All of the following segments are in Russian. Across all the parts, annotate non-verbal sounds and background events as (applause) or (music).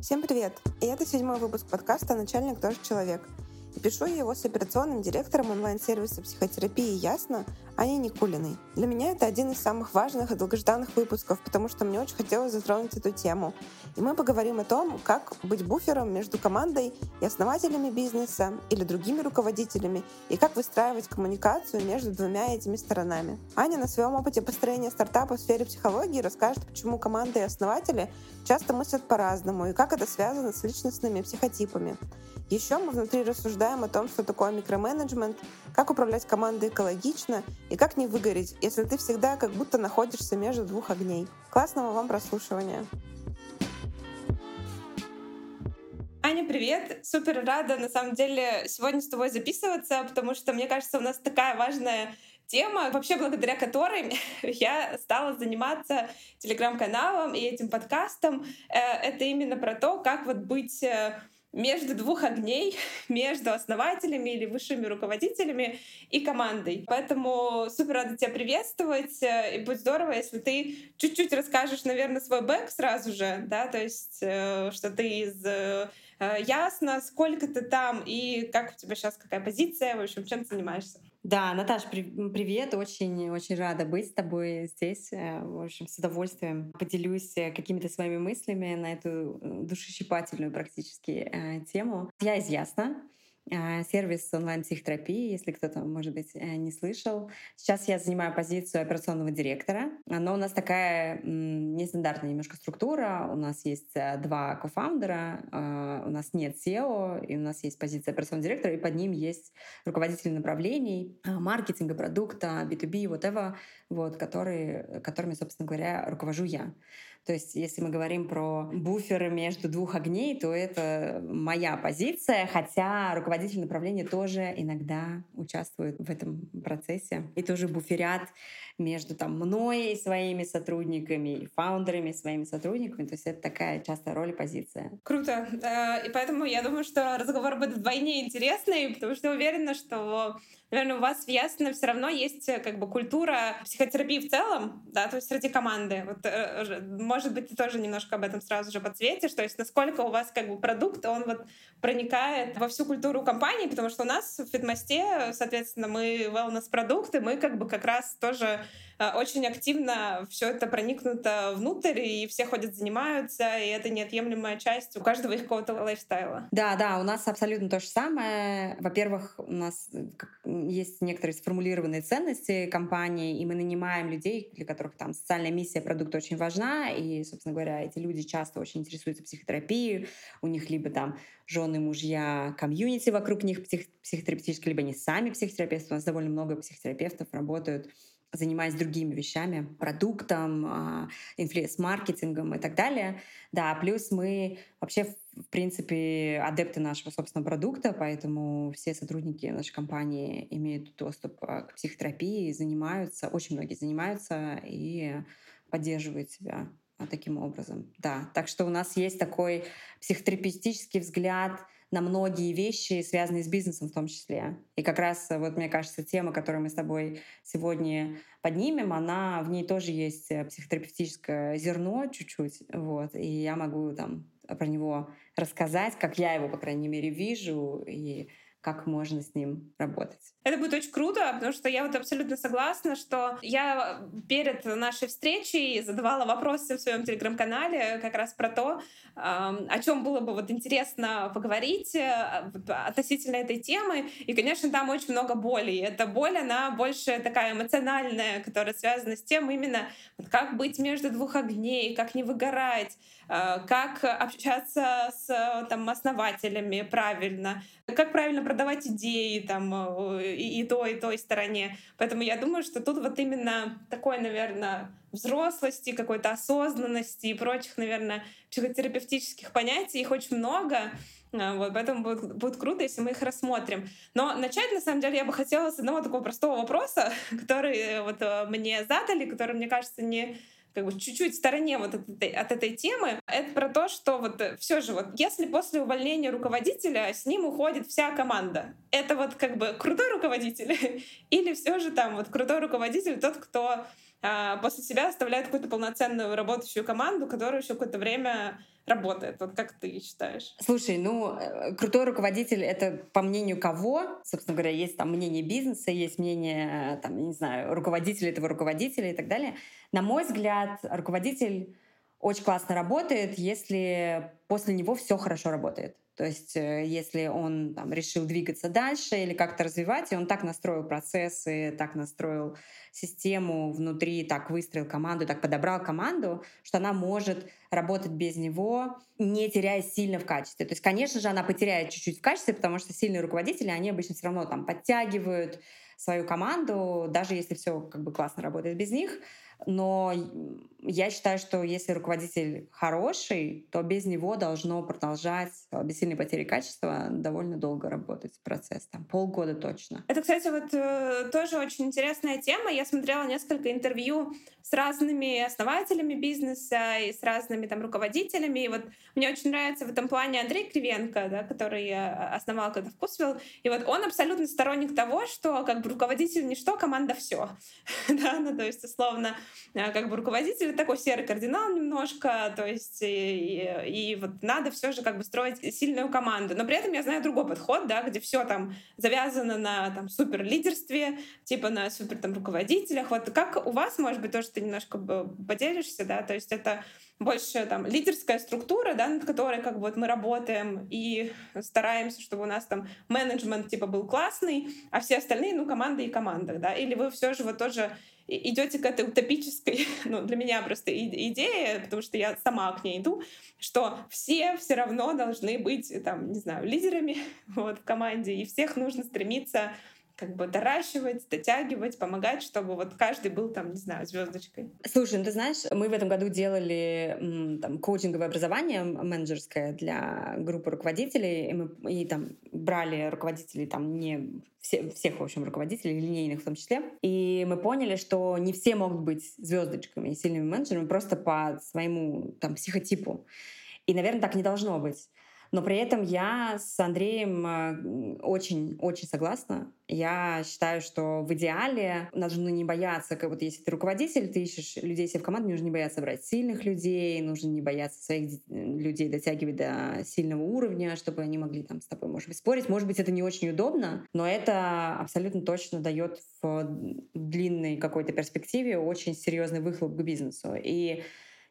Всем привет! И это седьмой выпуск подкаста «Начальник тоже человек». И пишу я его с операционным директором онлайн-сервиса психотерапии «Ясно» Аней Никулиной. Для меня это один из самых важных и долгожданных выпусков, потому что мне очень хотелось затронуть эту тему. И мы поговорим о том, как быть буфером между командой и основателями бизнеса или другими руководителями, и как выстраивать коммуникацию между двумя этими сторонами. Аня на своем опыте построения стартапа в сфере психологии расскажет, почему команды и основатели часто мыслят по-разному, и как это связано с личностными психотипами. Еще мы внутри рассуждаем о том, что такое микроменеджмент, как управлять командой экологично и как не выгореть, если ты всегда как будто находишься между двух огней. Классного вам прослушивания! Аня, привет! Супер рада, на самом деле, сегодня с тобой записываться, потому что, мне кажется, у нас такая важная тема, вообще благодаря которой (laughs) я стала заниматься телеграм-каналом и этим подкастом. Э, это именно про то, как вот быть э, между двух огней, (laughs) между основателями или высшими руководителями и командой. Поэтому супер рада тебя приветствовать, э, и будет здорово, если ты чуть-чуть расскажешь, наверное, свой бэк сразу же, да, то есть э, что ты из э, ясно, сколько ты там и как у тебя сейчас какая позиция, в общем, чем ты занимаешься. Да, Наташ, привет. Очень-очень рада быть с тобой здесь. Э, в общем, с удовольствием поделюсь э, какими-то своими мыслями на эту э, душещипательную практически тему. Я из Ясна. А, сервис онлайн-психотерапии, если кто-то, может быть, э, не слышал. Сейчас я занимаю позицию операционного директора, но у нас такая нестандартная немножко структура. У нас есть э, два кофаундера, а, у нас нет SEO, и у нас есть позиция операционного директора, и под ним есть руководители направлений а, маркетинга, продукта, B2B, whatever, вот, которые, которыми, собственно говоря, руковожу я. То есть, если мы говорим про буферы между двух огней, то это моя позиция, хотя руководитель направления тоже иногда участвует в этом процессе. И тоже буферят между там, мной и своими сотрудниками, и фаундерами и своими сотрудниками. То есть это такая частая роль и позиция. Круто. Э, и поэтому я думаю, что разговор будет вдвойне интересный, потому что уверена, что наверное, у вас в Ясно все равно есть э, как бы культура психотерапии в целом, да, то есть среди команды. Вот, э, может быть, ты тоже немножко об этом сразу же подсветишь, то есть насколько у вас как бы продукт, он вот проникает во всю культуру компании, потому что у нас в Фитмосте, соответственно, мы wellness-продукты, мы как бы как раз тоже очень активно все это проникнуто внутрь, и все ходят, занимаются, и это неотъемлемая часть у каждого их какого-то лайфстайла. Да, да, у нас абсолютно то же самое. Во-первых, у нас э, есть некоторые сформулированные ценности компании, и мы нанимаем людей, для которых там социальная миссия продукта очень важна, и, собственно говоря, эти люди часто очень интересуются психотерапией, у них либо там жены, мужья, комьюнити вокруг них псих психотерапевтическое, либо они сами психотерапевты. У нас довольно много психотерапевтов работают занимаясь другими вещами, продуктом, а, инфлюенс-маркетингом и так далее. Да, плюс мы вообще, в принципе, адепты нашего собственного продукта, поэтому все сотрудники нашей компании имеют доступ а, к психотерапии, занимаются, очень многие занимаются и поддерживают себя а, таким образом. Да, так что у нас есть такой психотерапевтический взгляд — на многие вещи, связанные с бизнесом в том числе. И как раз, э, вот мне кажется, тема, которую мы с тобой сегодня поднимем, она, в ней тоже есть э, психотерапевтическое зерно чуть-чуть, вот, и я могу там про него рассказать, как я его, по крайней мере, вижу, и как можно с ним работать. Это будет очень круто, потому что я вот абсолютно согласна, что я перед нашей встречей задавала вопросы в своем телеграм-канале как раз про то, о чем было бы вот интересно поговорить э, относительно этой темы. И, конечно, там очень много боли. Эта боль, она больше такая эмоциональная, которая связана с тем именно, как быть между двух огней, как не выгорать, как общаться с там, основателями правильно, как правильно продавать идеи там, э, и, и той, и той стороне. Поэтому я думаю, что тут вот именно такой, наверное, взрослости, какой-то осознанности и прочих, наверное, психотерапевтических понятий, их очень много. А, вот, поэтому будет, будет круто, если мы их рассмотрим. Но начать, на самом деле, я бы хотела с одного такого простого вопроса, (laughs) который э, вот э, мне задали, который, мне кажется, не как бы чуть-чуть в стороне вот от этой, от этой темы, это про то, что вот э, все же вот если после увольнения руководителя с ним уходит вся команда, это вот как бы крутой руководитель (laughs) или все же там вот крутой руководитель тот, кто а после себя оставляет какую-то полноценную работающую команду, которая еще какое-то время работает. Вот как ты считаешь? Слушай, ну, э, крутой руководитель — это по мнению кого? Собственно говоря, есть там мнение бизнеса, есть мнение, там, не знаю, руководителя этого руководителя и так далее. На мой взгляд, руководитель очень классно работает, если после него все хорошо работает. То есть э, если он там, решил двигаться дальше или как-то развивать, и он так настроил процессы, так настроил систему внутри, так выстроил команду, так подобрал команду, что она может работать без него, не теряя сильно в качестве. То есть, конечно же, она потеряет чуть-чуть в качестве, потому что сильные руководители, они обычно все равно там подтягивают свою команду, даже если все как бы классно работает без них. Но я считаю, что если руководитель хороший, то без него должно продолжать без сильной потери качества довольно долго работать процесс, там полгода точно. Это, кстати, вот э, тоже очень интересная тема. Я смотрела несколько интервью с разными основателями бизнеса и с разными там руководителями. И вот мне очень нравится в этом плане Андрей Кривенко, да, который э, основал когда Вкусвилл. И вот он абсолютно сторонник того, что как бы руководитель не что, команда все. (laughs) да, ну то есть условно как бы руководитель такой серый кардинал немножко, то есть и, и, вот надо все же как бы строить сильную команду. Но при этом я знаю другой подход, да, где все там завязано на там супер лидерстве, типа на супер там руководителях. Вот как у вас, может быть, тоже ты немножко поделишься, да, то есть это больше там лидерская структура, да, над которой как бы вот мы работаем и стараемся, чтобы у нас там менеджмент типа был классный, а все остальные, ну, команда и команда, да, или вы все же вот тоже идете к этой утопической, (laughs) ну, для меня просто идея, потому что я сама к ней иду, что все все равно должны быть, там, не знаю, лидерами (laughs) вот, в команде, и всех нужно стремиться как бы доращивать, дотягивать, помогать, чтобы вот каждый был там, не знаю, звездочкой. Слушай, ну ты знаешь, мы в этом году делали там коучинговое образование менеджерское для группы руководителей, и мы и там брали руководителей там не все, всех, в общем, руководителей, линейных в том числе. И мы поняли, что не все могут быть звездочками и сильными менеджерами просто по своему там психотипу. И, наверное, так не должно быть. Но при этом я с Андреем очень-очень согласна. Я считаю, что в идеале нужно не бояться, как вот если ты руководитель, ты ищешь людей себе в команду, нужно не бояться брать сильных людей, нужно не бояться своих людей дотягивать до сильного уровня, чтобы они могли там с тобой, может быть, спорить. Может быть, это не очень удобно, но это абсолютно точно дает в длинной какой-то перспективе очень серьезный выхлоп к бизнесу. И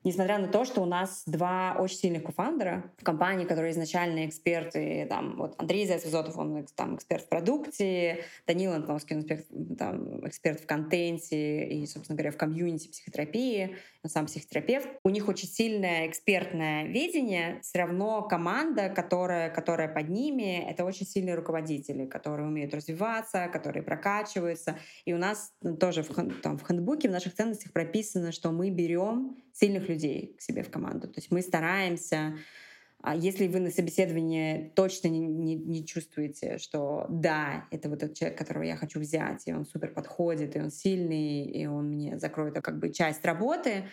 несмотря на то, что у нас два очень сильных кофаундера в компании, которые изначально эксперты, там, вот Андрей Зайцев-Зотов, он там, эксперт в продукте, Данил Антоновский, он эксперт, там, эксперт в контенте и, собственно говоря, в комьюнити психотерапии, он сам психотерапевт. У них очень сильное экспертное видение, все равно команда, которая, которая под ними, это очень сильные руководители, которые умеют развиваться, которые прокачиваются. И у нас тоже в, там, в хендбуке, в наших ценностях прописано, что мы берем сильных людей к себе в команду. То есть мы стараемся а если вы на собеседовании точно не, не, не чувствуете, что да, это вот тот человек, которого я хочу взять, и он супер подходит, и он сильный, и он мне закроет как бы часть работы,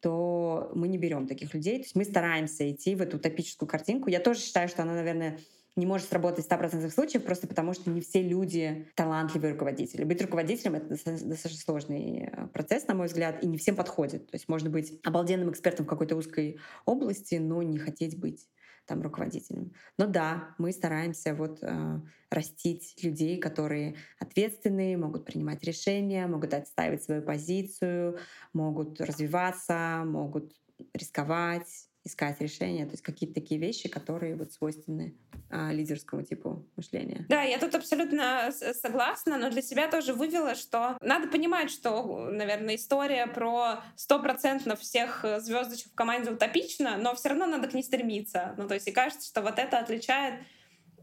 то мы не берем таких людей. То есть мы стараемся идти в эту утопическую картинку. Я тоже считаю, что она, наверное, не может сработать в 100% случаев, просто потому что не все люди талантливые руководители. Быть руководителем — это достаточно сложный э, процесс, на мой взгляд, и не всем подходит. То есть можно быть обалденным экспертом в какой-то узкой области, но не хотеть быть там руководителем. Но да, мы стараемся вот э, растить людей, которые ответственные, могут принимать решения, могут отстаивать свою позицию, могут развиваться, могут рисковать, искать решения, то есть какие-то такие вещи, которые вот свойственны а, лидерскому типу мышления. Да, я тут абсолютно согласна, но для себя тоже вывела, что надо понимать, что, наверное, история про стопроцентно всех звездочек в команде утопична, но все равно надо к ней стремиться. Ну, то есть и кажется, что вот это отличает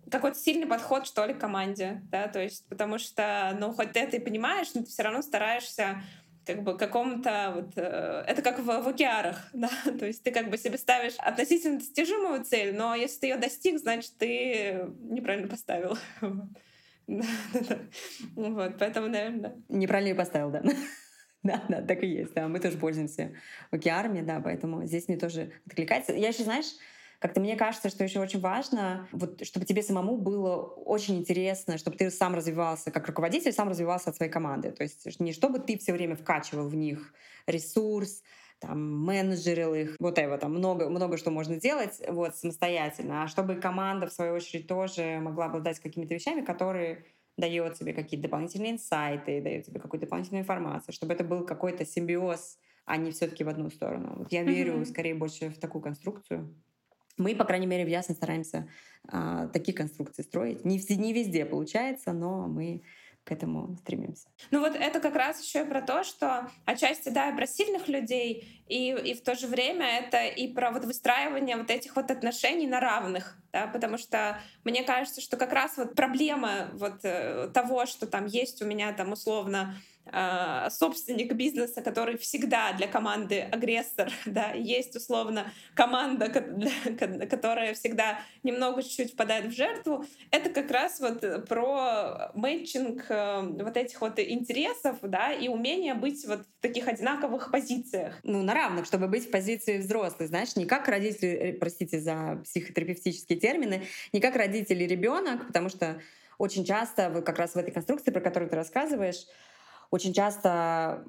какой-то сильный подход, что ли, к команде, да, то есть потому что, ну, хоть ты это и понимаешь, но ты все равно стараешься как бы какому-то вот э, это как в, в океарах, (laughs) да, то есть ты как бы себе ставишь относительно достижимую цель, но если ты ее достиг, значит ты неправильно поставил. (laughs) Вот, поэтому, наверное. Неправильно ее поставил, да. (laughs) Да, да, так и есть. Да. Мы тоже пользуемся океарами, да, поэтому здесь мне тоже откликается. Я еще, знаешь, как-то мне кажется, что еще очень важно, вот, чтобы тебе самому было очень интересно, чтобы ты сам развивался как руководитель, сам развивался от своей команды. То есть не чтобы ты все время вкачивал в них ресурс, там, менеджерил их, вот это, там много, много что можно делать вот, самостоятельно, а чтобы команда, в свою очередь, тоже могла обладать какими-то вещами, которые дает тебе какие-то дополнительные инсайты, дает тебе какую-то дополнительную информацию, чтобы это был какой-то симбиоз, а не все-таки в одну сторону. Вот я верю mm-hmm. скорее больше в такую конструкцию. Мы, по крайней мере, в Ясно стараемся а, такие конструкции строить. Не, не везде получается, но мы к этому стремимся. Ну вот это как раз еще и про то, что отчасти, да, про сильных людей, и, и в то же время это и про вот выстраивание вот этих вот отношений на равных, да, потому что мне кажется, что как раз вот проблема вот э, того, что там есть у меня там условно а, собственник бизнеса, который всегда для команды агрессор, (laughs) да, есть условно команда, (laughs) которая всегда немного чуть-чуть впадает в жертву, это как раз вот про мэтчинг э, вот этих вот интересов, да, и умение быть вот в таких одинаковых позициях. Ну, на равных, чтобы быть в позиции взрослых, знаешь, не как родители, э, простите за психотерапевтические термины, не как родители ребенок, потому что очень часто как раз в этой конструкции, про которую ты рассказываешь, очень часто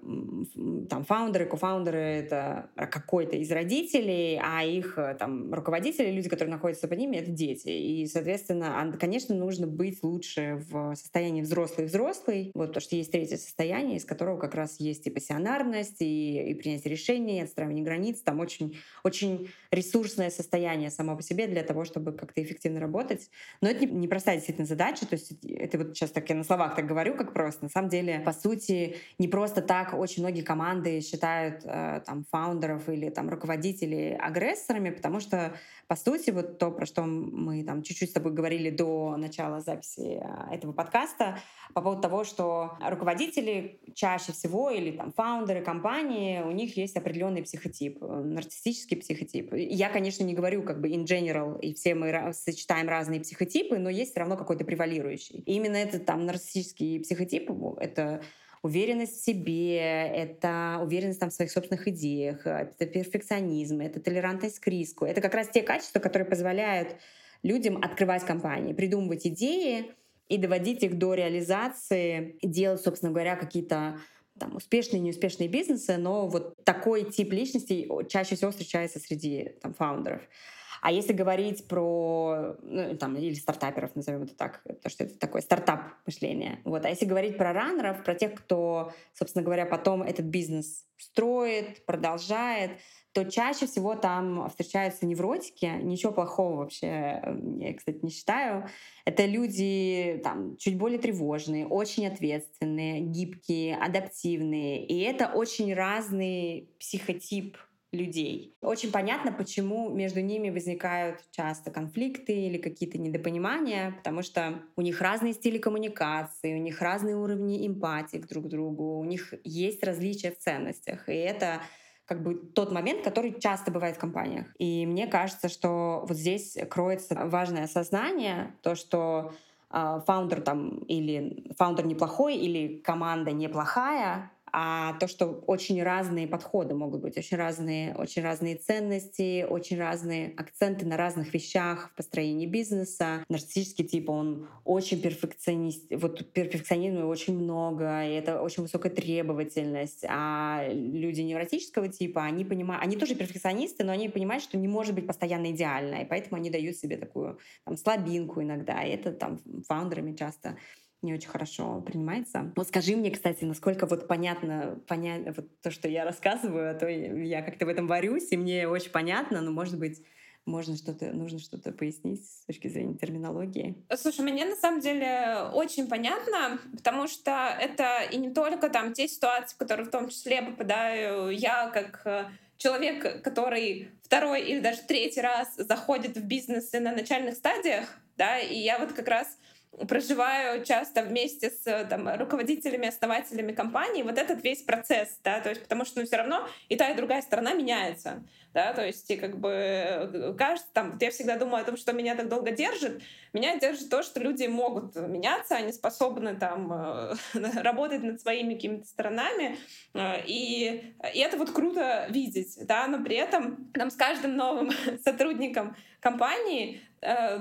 там фаундеры, кофаундеры — это какой-то из родителей, а их э, там руководители, люди, которые находятся под ними, — это дети. И, соответственно, конечно, нужно быть лучше в состоянии взрослый-взрослый, вот, потому что есть третье состояние, из которого как раз есть и пассионарность, и, и принятие решений, и отстраивание границ. Там очень, очень ресурсное состояние само по себе для того, чтобы как-то эффективно работать. Но это непростая не действительно задача. То есть это вот сейчас так я на словах так говорю, как просто. На самом деле, по сути, сути, не просто так очень многие команды считают э, там фаундеров или там руководителей агрессорами, потому что по сути вот то, про что мы там чуть-чуть с тобой говорили до начала записи э, этого подкаста, по поводу того, что руководители чаще всего или там фаундеры компании, у них есть определенный психотип, э, нарциссический психотип. Я, конечно, не говорю как бы in general, и все мы сочетаем разные психотипы, но есть все равно какой-то превалирующий. И именно этот там нарциссический психотип — это уверенность в себе, это уверенность там, в своих собственных идеях, это перфекционизм, это толерантность к риску. Это как раз те качества, которые позволяют людям открывать компании, придумывать идеи и доводить их до реализации, делать, собственно говоря, какие-то там, успешные, неуспешные бизнесы, но вот такой тип личностей чаще всего встречается среди там, фаундеров. А если говорить про, ну, там, или стартаперов, назовем это так, то что это такое стартап мышление. Вот. А если говорить про раннеров, про тех, кто, собственно говоря, потом этот бизнес строит, продолжает, то чаще всего там встречаются невротики. Ничего плохого вообще, я, кстати, не считаю. Это люди там, чуть более тревожные, очень ответственные, гибкие, адаптивные. И это очень разный психотип людей. Очень понятно, почему между ними возникают часто конфликты или какие-то недопонимания, потому что у них разные стили коммуникации, у них разные уровни эмпатии друг к другу, у них есть различия в ценностях. И это как бы тот момент, который часто бывает в компаниях. И мне кажется, что вот здесь кроется важное осознание, то, что а, фаундер там или фаундер неплохой или команда неплохая, а то, что очень разные подходы могут быть, очень разные, очень разные ценности, очень разные акценты на разных вещах в построении бизнеса. Нарциссический тип, он очень перфекционист, вот перфекционизма очень много, и это очень высокая требовательность. А люди невротического типа, они понимают, они тоже перфекционисты, но они понимают, что не может быть постоянно идеально, и поэтому они дают себе такую там, слабинку иногда, и это там фаундерами часто не очень хорошо принимается. Вот скажи мне, кстати, насколько вот понятно, понятно вот то, что я рассказываю, а то я как-то в этом варюсь, и мне очень понятно, но, может быть, можно что-то, нужно что-то пояснить с точки зрения терминологии? Слушай, мне на самом деле очень понятно, потому что это и не только там те ситуации, в которые в том числе попадаю я как э, человек, который второй или даже третий раз заходит в бизнесы на начальных стадиях, да, и я вот как раз проживаю часто вместе с там, руководителями, основателями компании вот этот весь процесс, да, то есть потому что ну, все равно и та, и другая сторона меняется, да, то есть и как бы э, кажется, там, вот я всегда думаю о том, что меня так долго держит, меня держит то, что люди могут меняться, они способны там э, (laughs) работать над своими какими-то сторонами, э, и, и это вот круто видеть, да, но при этом нам с каждым новым (laughs) сотрудником компании,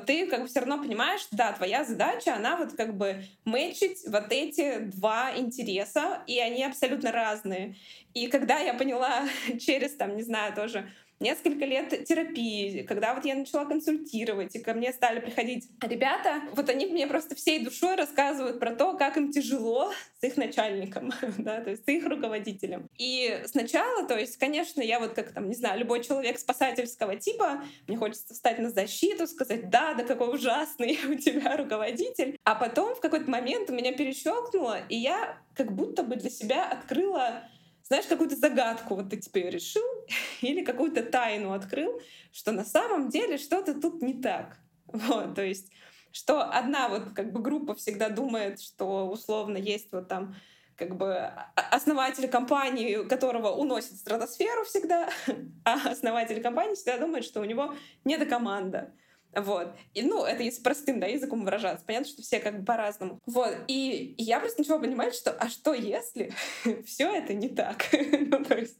ты как бы все равно понимаешь, да, твоя задача, она вот как бы мэчить вот эти два интереса, и они абсолютно разные. И когда я поняла (laughs) через, там, не знаю, тоже несколько лет терапии, когда вот я начала консультировать, и ко мне стали приходить ребята, вот они мне просто всей душой рассказывают про то, как им тяжело с их начальником, (laughs) да, то есть с их руководителем. И сначала, то есть, конечно, я вот как там, не знаю, любой человек спасательского типа, мне хочется встать на защиту, сказать, да, да какой ужасный (laughs) у тебя руководитель. А потом в какой-то момент меня перещелкнуло, и я как будто бы для себя открыла знаешь, какую-то загадку вот ты теперь решил (laughs) или какую-то тайну открыл, что на самом деле что-то тут не так. (laughs) Вот, то есть что одна вот как бы группа всегда думает, что условно есть вот там как бы основатель компании, которого уносит стратосферу всегда, (laughs) а основатель компании всегда думает, что у него нет команда. Вот. И, ну, это если простым да, языком выражаться. Понятно, что все как бы по-разному. Вот. И, я просто начала понимать, что а что если (laughs) все это не так? (laughs) ну, то есть,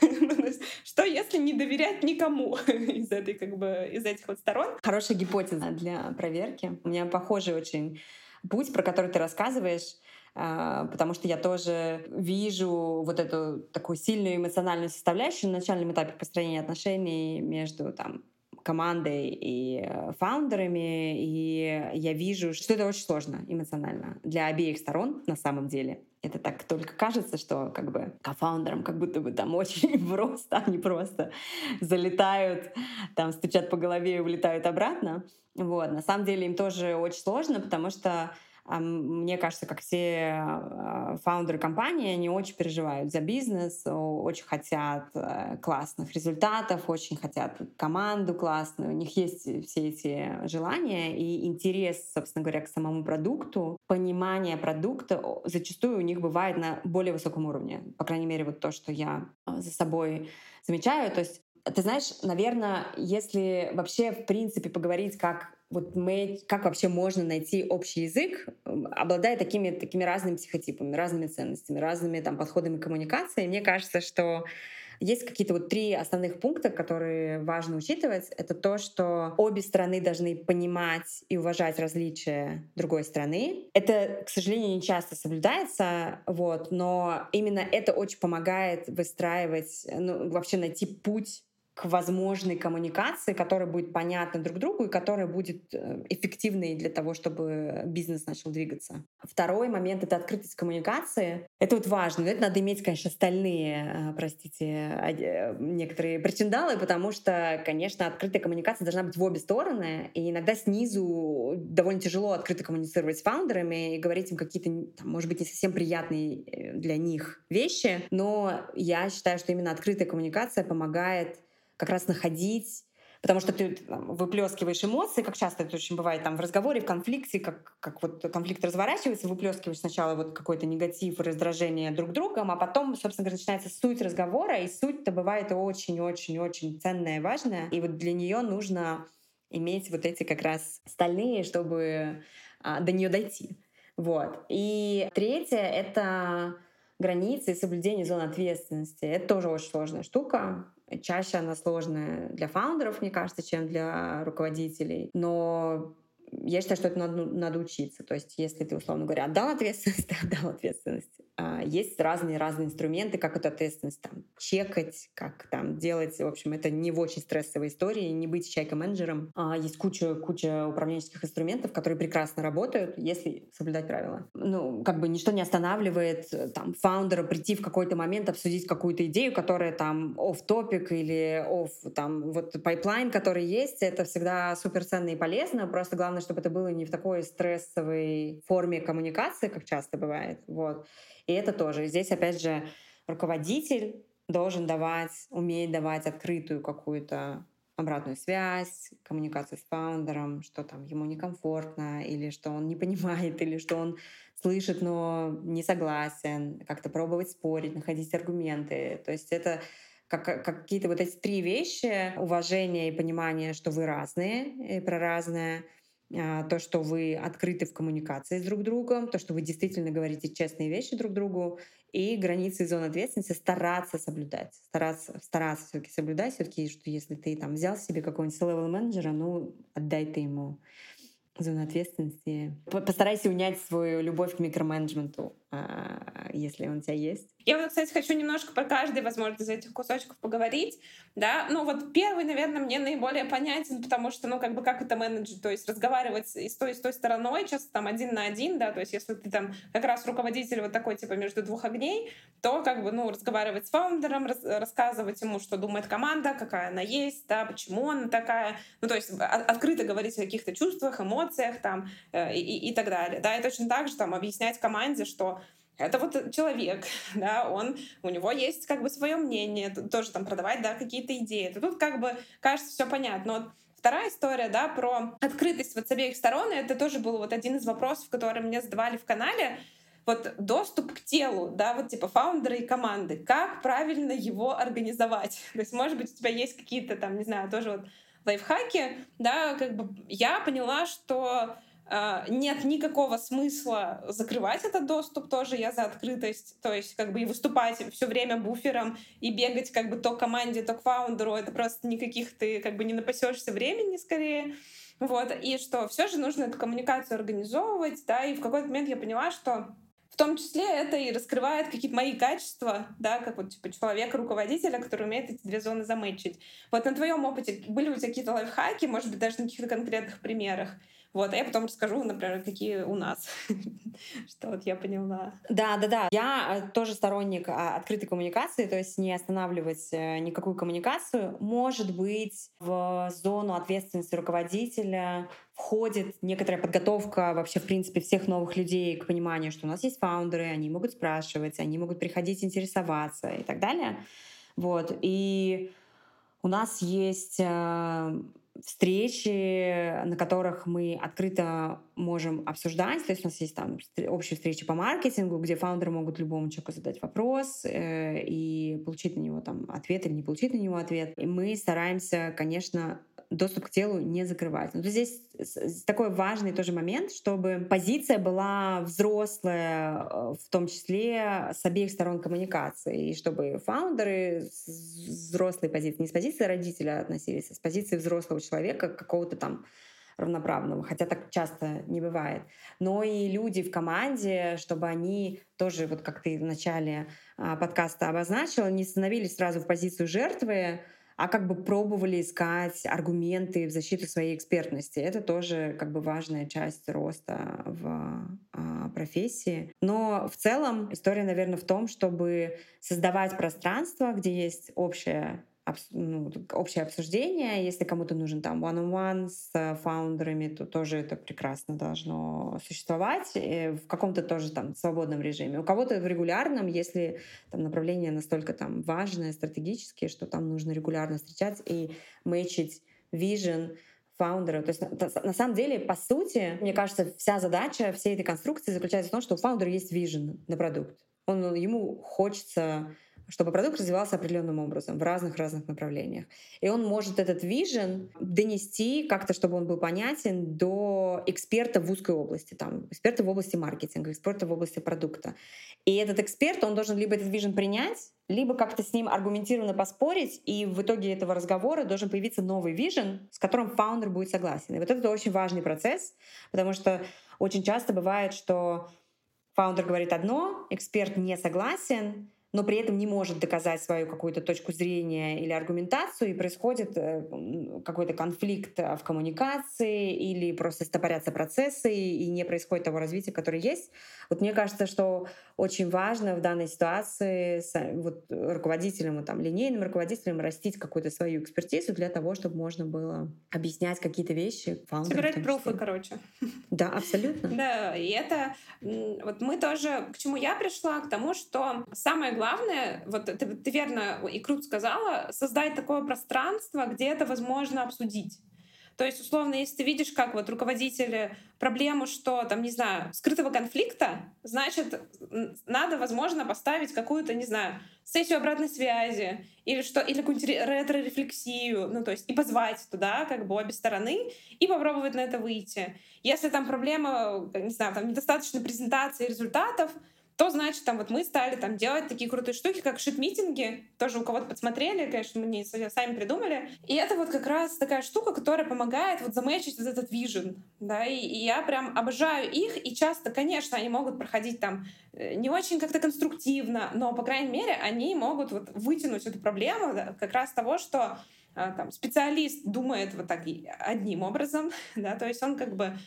(laughs) ну, то есть, что если не доверять никому из этой, как бы, из этих вот сторон? Хорошая гипотеза для проверки. У меня похожий очень путь, про который ты рассказываешь а, потому что я тоже вижу вот эту такую сильную эмоциональную составляющую на начальном этапе построения отношений между там командой и э, фаундерами, и я вижу, что это очень сложно эмоционально для обеих сторон на самом деле. Это так только кажется, что как бы кофаундерам как будто бы там (laughs) очень просто, они просто залетают, там стучат по голове и улетают обратно. Вот. На самом деле им тоже очень сложно, потому что мне кажется, как все а, фаундеры компании, они очень переживают за бизнес, очень хотят э, классных результатов, очень хотят команду классную. У них есть все эти желания и интерес, собственно говоря, к самому продукту. Понимание продукта зачастую у них бывает на более высоком уровне. По крайней мере, вот то, что я а, за собой замечаю. То есть ты знаешь, наверное, если вообще в принципе поговорить, как вот мы, как вообще можно найти общий язык, обладая такими, такими разными психотипами, разными ценностями, разными там, подходами к коммуникации, мне кажется, что есть какие-то вот три основных пункта, которые важно учитывать. Это то, что обе страны должны понимать и уважать различия другой страны. Это, к сожалению, не часто соблюдается, вот, но именно это очень помогает выстраивать, ну, вообще найти путь к возможной коммуникации, которая будет понятна друг другу и которая будет э, эффективной для того, чтобы бизнес начал двигаться. Второй момент — это открытость коммуникации. Это вот важно. Это надо иметь, конечно, остальные, э, простите, э, некоторые причиндалы, потому что, конечно, открытая коммуникация должна быть в обе стороны, и иногда снизу довольно тяжело открыто коммуницировать с фаундерами и говорить им какие-то, может быть, не совсем приятные для них вещи, но я считаю, что именно открытая коммуникация помогает как раз находить Потому что ты там, выплескиваешь эмоции, как часто это очень бывает там в разговоре, в конфликте, как, как вот конфликт разворачивается, выплескиваешь сначала вот какой-то негатив раздражение друг другом, а потом, собственно говоря, начинается суть разговора, и суть-то бывает очень-очень-очень ценная и важная. И вот для нее нужно иметь вот эти как раз стальные, чтобы а, до нее дойти. Вот. И третье — это границы и соблюдение зон ответственности. Это тоже очень сложная штука. Чаще она сложная для фаундеров, мне кажется, чем для руководителей. Но я считаю, что это надо, надо учиться. То есть, если ты, условно говоря, отдал ответственность, (laughs) ты отдал ответственность. А, есть разные-разные инструменты, как эту ответственность там чекать, как там делать. В общем, это не в очень стрессовой истории, не быть чайка-менеджером. А, есть куча, куча управленческих инструментов, которые прекрасно работают, если соблюдать правила. Ну, как бы ничто не останавливает там фаундера прийти в какой-то момент, обсудить какую-то идею, которая там off topic или off там вот pipeline, который есть, это всегда супер ценно и полезно. Просто главное, чтобы это было не в такой стрессовой форме коммуникации, как часто бывает. Вот. И это тоже. Здесь, опять же, руководитель должен давать, уметь давать открытую какую-то обратную связь, коммуникацию с фаундером, что там ему некомфортно, или что он не понимает, (laughs) или что он слышит, но не согласен, как-то пробовать спорить, находить аргументы. То есть это как, как какие-то вот эти три вещи, уважение и понимание, что вы разные, и про разное — то, что вы открыты в коммуникации с друг другом, то, что вы действительно говорите честные вещи друг другу, и границы зоны ответственности стараться соблюдать. Стараться, стараться все таки соблюдать. все таки что если ты там взял себе какого-нибудь level менеджера, ну, отдай ты ему зону ответственности. Постарайся унять свою любовь к микроменеджменту, а, если он у тебя есть. Я вот, кстати, хочу немножко про каждый, возможно, из этих кусочков поговорить. Да, ну вот первый, наверное, мне наиболее понятен, потому что, ну, как бы как это менеджер, то есть разговаривать и с той, и с той стороной, часто там один на один, да, то есть если ты там как раз руководитель вот такой, типа, между двух огней, то как бы, ну, разговаривать с фаундером, рас, рассказывать ему, что думает команда, какая она есть, да, почему она такая, ну, то есть открыто говорить о каких-то чувствах, эмоциях там э, и, и, и так далее, да, и точно так же там объяснять команде, что это вот человек, (laughs) да, он, у него есть как бы свое мнение, тоже там продавать, да, какие-то идеи. Тут как бы кажется все понятно. Но вот Вторая история, да, про открытость вот с обеих сторон, это тоже был вот один из вопросов, который мне задавали в канале. Вот доступ к телу, да, вот типа фаундера и команды. Как правильно его организовать? (laughs) То есть, может быть, у тебя есть какие-то там, не знаю, тоже вот лайфхаки, да, как бы я поняла, что нет никакого смысла закрывать этот доступ тоже, я за открытость, то есть как бы и выступать все время буфером и бегать как бы то команде, то к фаундеру, это просто никаких ты как бы не напасешься времени скорее. Вот, и что все же нужно эту коммуникацию организовывать, да, и в какой-то момент я поняла, что в том числе это и раскрывает какие-то мои качества, да, как вот типа человека-руководителя, который умеет эти две зоны замычить. Вот на твоем опыте были у тебя какие-то лайфхаки, может быть, даже на каких-то конкретных примерах? Вот, а я потом расскажу, например, какие у нас, (laughs) что вот я поняла. Да, да, да. Я э, тоже сторонник а, открытой коммуникации, то есть не останавливать э, никакую коммуникацию. Может быть, в зону ответственности руководителя входит некоторая подготовка вообще, в принципе, всех новых людей к пониманию, что у нас есть фаундеры, они могут спрашивать, они могут приходить интересоваться и так далее. Вот. И у нас есть э, встречи, на которых мы открыто можем обсуждать. То есть у нас есть там общие встречи по маркетингу, где фаундеры могут любому человеку задать вопрос э, и получить на него там ответ или не получить на него ответ. И мы стараемся, конечно, доступ к телу не закрывать. Но здесь такой важный тоже момент, чтобы позиция была взрослая, э, в том числе с обеих сторон коммуникации, и чтобы фаундеры с взрослой позиции, не с позиции родителя относились, а с позиции взрослого человека, какого-то там равноправного, хотя так часто не бывает. Но и люди в команде, чтобы они тоже, вот как ты в начале а, подкаста обозначила, не становились сразу в позицию жертвы, а как бы пробовали искать аргументы в защиту своей экспертности. Это тоже как бы важная часть роста в а, профессии. Но в целом история, наверное, в том, чтобы создавать пространство, где есть общая ну, общее обсуждение. Если кому-то нужен там one-on-one с э, фаундерами, то тоже это прекрасно должно существовать э, в каком-то тоже там свободном режиме. У кого-то в регулярном, если там направление настолько там важное, стратегические, что там нужно регулярно встречаться и мэчить vision фаундера. То есть на, самом деле, по сути, мне кажется, вся задача всей этой конструкции заключается в том, что у фаундера есть vision на продукт. Он, ему хочется чтобы продукт развивался определенным образом в разных-разных направлениях. И он может этот вижен донести как-то, чтобы он был понятен до эксперта в узкой области, там, эксперта в области маркетинга, эксперта в области продукта. И этот эксперт, он должен либо этот вижен принять, либо как-то с ним аргументированно поспорить, и в итоге этого разговора должен появиться новый вижен, с которым фаундер будет согласен. И вот это очень важный процесс, потому что очень часто бывает, что фаундер говорит одно, эксперт не согласен, но при этом не может доказать свою какую-то точку зрения или аргументацию, и происходит э, какой-то конфликт э, в коммуникации или просто стопорятся процессы, и не происходит того развития, которое есть. Вот мне кажется, что очень важно в данной ситуации вот, руководителям, там, линейным руководителям растить какую-то свою экспертизу для того, чтобы можно было объяснять какие-то вещи. Собирать пруфы, короче. (laughs) Да, абсолютно. Да, и это вот мы тоже, к чему я пришла, к тому, что самое главное, вот ты, ты верно и круто сказала, создать такое пространство, где это возможно обсудить. То есть, условно, если ты видишь, как вот руководители проблему, что там, не знаю, скрытого конфликта, значит, надо, возможно, поставить какую-то, не знаю, сессию обратной связи или что, или какую-нибудь ретро-рефлексию, ну, то есть и позвать туда как бы обе стороны и попробовать на это выйти. Если там проблема, не знаю, там недостаточно презентации результатов, то значит, там вот мы стали там делать такие крутые штуки, как шит-митинги, тоже у кого-то подсмотрели, конечно, мы не сами придумали. И это вот как раз такая штука, которая помогает вот замечить вот этот вижен, да, и, и я прям обожаю их, и часто, конечно, они могут проходить там э, не очень как-то конструктивно, но, по крайней мере, они могут вот вытянуть эту проблему да, как раз того, что а, там, специалист думает вот так одним образом, (laughs) да, то есть он как бы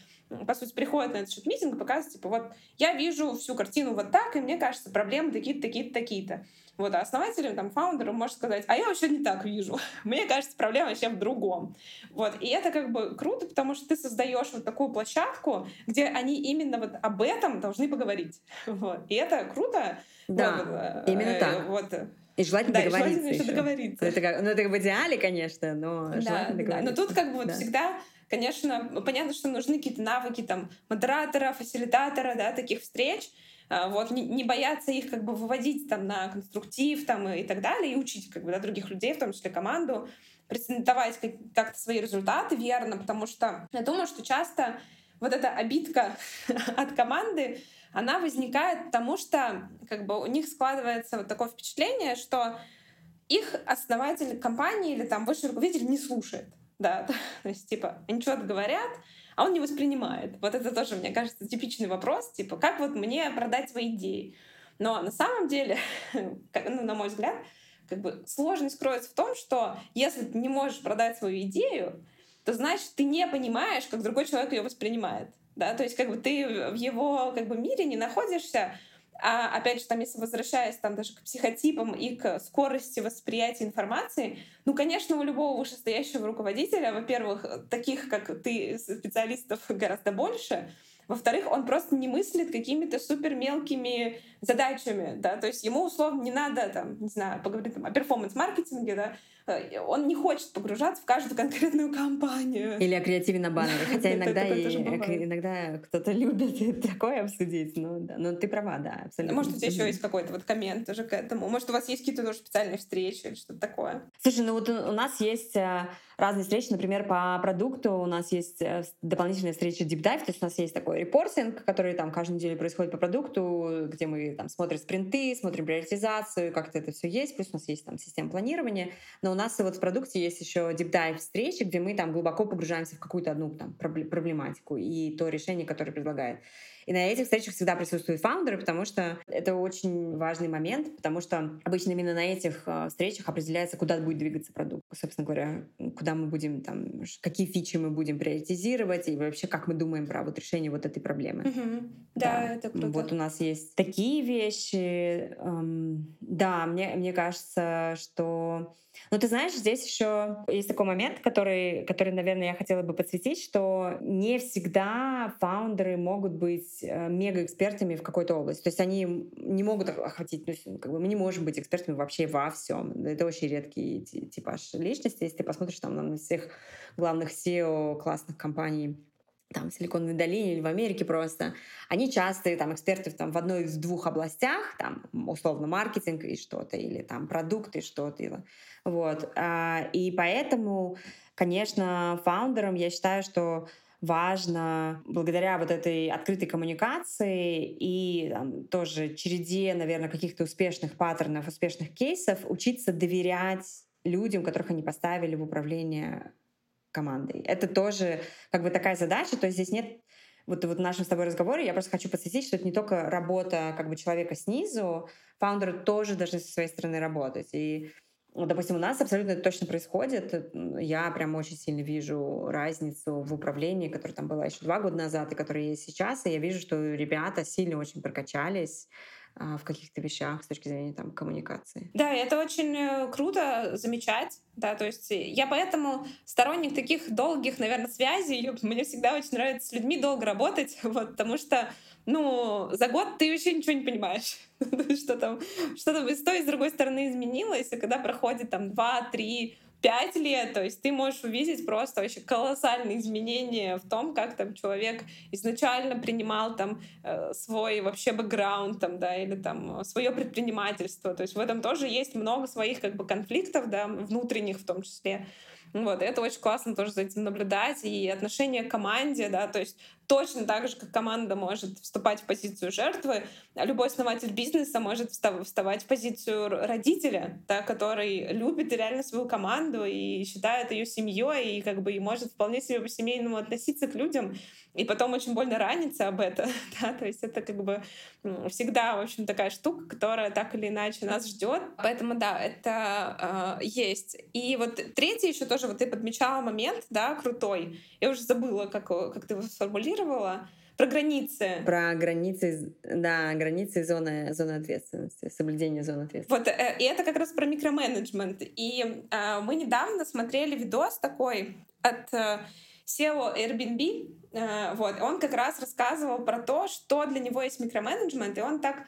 по сути, приходит на этот шут-митинг и показывает, типа, вот, я вижу всю картину вот так, и мне кажется, проблемы такие-то, такие-то, такие-то. Вот, а основатель, там, фаундер может сказать, а я вообще не так вижу. (laughs) Мне кажется, проблема вообще в другом. Вот, и это как бы круто, потому что ты создаешь вот такую площадку, где они именно вот об этом должны поговорить. (laughs) Вот, и это круто. Да, вот, э, именно так. Вот, и желательно да, договориться. И желательно договориться. Это как, ну, это в идеале, конечно, но да, желательно договориться. Да, но тут как бы вот да. всегда Конечно, понятно, что нужны какие-то навыки там модератора, фасилитатора, да, таких встреч, а, вот, не, бояться их как бы выводить там на конструктив там и, и так далее, и учить как бы да, других людей, в том числе команду, презентовать как- как-то свои результаты верно, потому что я думаю, что часто вот эта обидка (laughs) от команды, она возникает потому, что как бы у них складывается вот такое впечатление, что их основатель компании или там высший руководитель не слушает. Да, (laughs) то есть, типа, они что-то говорят, а он не воспринимает. Вот это тоже, мне кажется, типичный вопрос, типа, как вот мне продать свои идеи? Но на самом деле, (laughs) ну, на мой взгляд, как бы сложность кроется в том, что если ты не можешь продать свою идею, то значит ты не понимаешь, как другой человек ее воспринимает. Да? То есть как бы ты в его как бы, мире не находишься, а опять же, там, если возвращаясь там даже к психотипам и к скорости восприятия информации, ну, конечно, у любого вышестоящего руководителя, во-первых, таких, как ты, специалистов (laughs) гораздо больше, во-вторых, он просто не мыслит какими-то супер мелкими задачами, да, то есть ему условно не надо, там, не знаю, поговорить там, о перформанс-маркетинге, да, он не хочет погружаться в каждую конкретную компанию. Или о креативе на баннере. Хотя иногда, и, иногда кто-то любит такое обсудить. Но, да. но ты права, да, абсолютно. Может, у тебя еще есть какой-то вот коммент уже к этому? Может, у вас есть какие-то тоже специальные встречи или что-то такое? Слушай, ну вот у нас есть э, разные встречи, например, по продукту у нас есть э, дополнительная встреча Deep Dive, то есть у нас есть такой репортинг, который там каждую неделю происходит по продукту, где мы там смотрим спринты, смотрим приоритизацию, как-то это все есть, плюс у нас есть там система планирования, но у нас вот в продукте есть еще Deep Dive встречи, где мы там глубоко погружаемся в какую-то одну там проблематику и то решение, которое предлагает. И на этих встречах всегда присутствуют фаундеры, потому что это очень важный момент, потому что обычно именно на этих э, встречах определяется, куда будет двигаться продукт. Собственно говоря, куда мы будем там, какие фичи мы будем приоритизировать и вообще как мы думаем про вот решение вот этой проблемы. Угу. Да, да, это круто. Вот у нас есть такие вещи. Эм, да, мне, мне кажется, что но ты знаешь, здесь еще есть такой момент, который, который, наверное, я хотела бы подсветить, что не всегда фаундеры могут быть э, мега-экспертами в какой-то области. То есть они не могут охватить, ну, как бы мы не можем быть экспертами вообще во всем. Это очень редкий типаж личности. Если ты посмотришь там на всех главных SEO классных компаний там, в Силиконовой долине или в Америке просто, они часто там эксперты там, в одной из двух областях, там, условно, маркетинг и что-то, или там продукты и что-то. Вот. А, и поэтому, конечно, фаундерам я считаю, что важно благодаря вот этой открытой коммуникации и там, тоже череде, наверное, каких-то успешных паттернов, успешных кейсов учиться доверять людям, которых они поставили в управление командой. Это тоже как бы такая задача, то есть здесь нет вот, вот в нашем с тобой разговоре я просто хочу подсветить, что это не только работа как бы человека снизу, фаундеры тоже должны со своей стороны работать. И Допустим, у нас абсолютно это точно происходит. Я прям очень сильно вижу разницу в управлении, которая там была еще два года назад и которая есть сейчас. И я вижу, что ребята сильно очень прокачались а, в каких-то вещах с точки зрения там коммуникации. Да, это очень э, круто замечать, да, то есть я поэтому сторонник таких долгих, наверное, связей. (laughs) Мне всегда очень нравится с людьми долго работать, (laughs) вот, потому что ну, за год ты вообще ничего не понимаешь, (laughs) что там, что там и с той, и с другой стороны изменилось, и когда проходит там два, три, пять лет, то есть ты можешь увидеть просто вообще колоссальные изменения в том, как там человек изначально принимал там э, свой вообще бэкграунд там, да, или там свое предпринимательство, то есть в этом тоже есть много своих как бы конфликтов, да, внутренних в том числе. Вот, это очень классно тоже за этим наблюдать. И отношение к команде, да, то есть точно так же, как команда может вступать в позицию жертвы, любой основатель бизнеса может вставать в позицию родителя, да, который любит реально свою команду и считает ее семьей, и как бы и может вполне себе по-семейному относиться к людям, и потом очень больно раниться об это. (laughs) Да? То есть это как бы всегда, в общем, такая штука, которая так или иначе нас ждет. Поэтому да, это э, есть. И вот третий еще тоже, вот ты подмечала момент, да, крутой. Я уже забыла, как, как ты его сформулировала. Про границы. Про границы, да, границы зоны, зоны ответственности, соблюдение зоны ответственности. Вот, э, и это как раз про микроменеджмент. И э, мы недавно смотрели видос такой от э, SEO Airbnb, э, вот, он как раз рассказывал про то, что для него есть микроменеджмент, и он так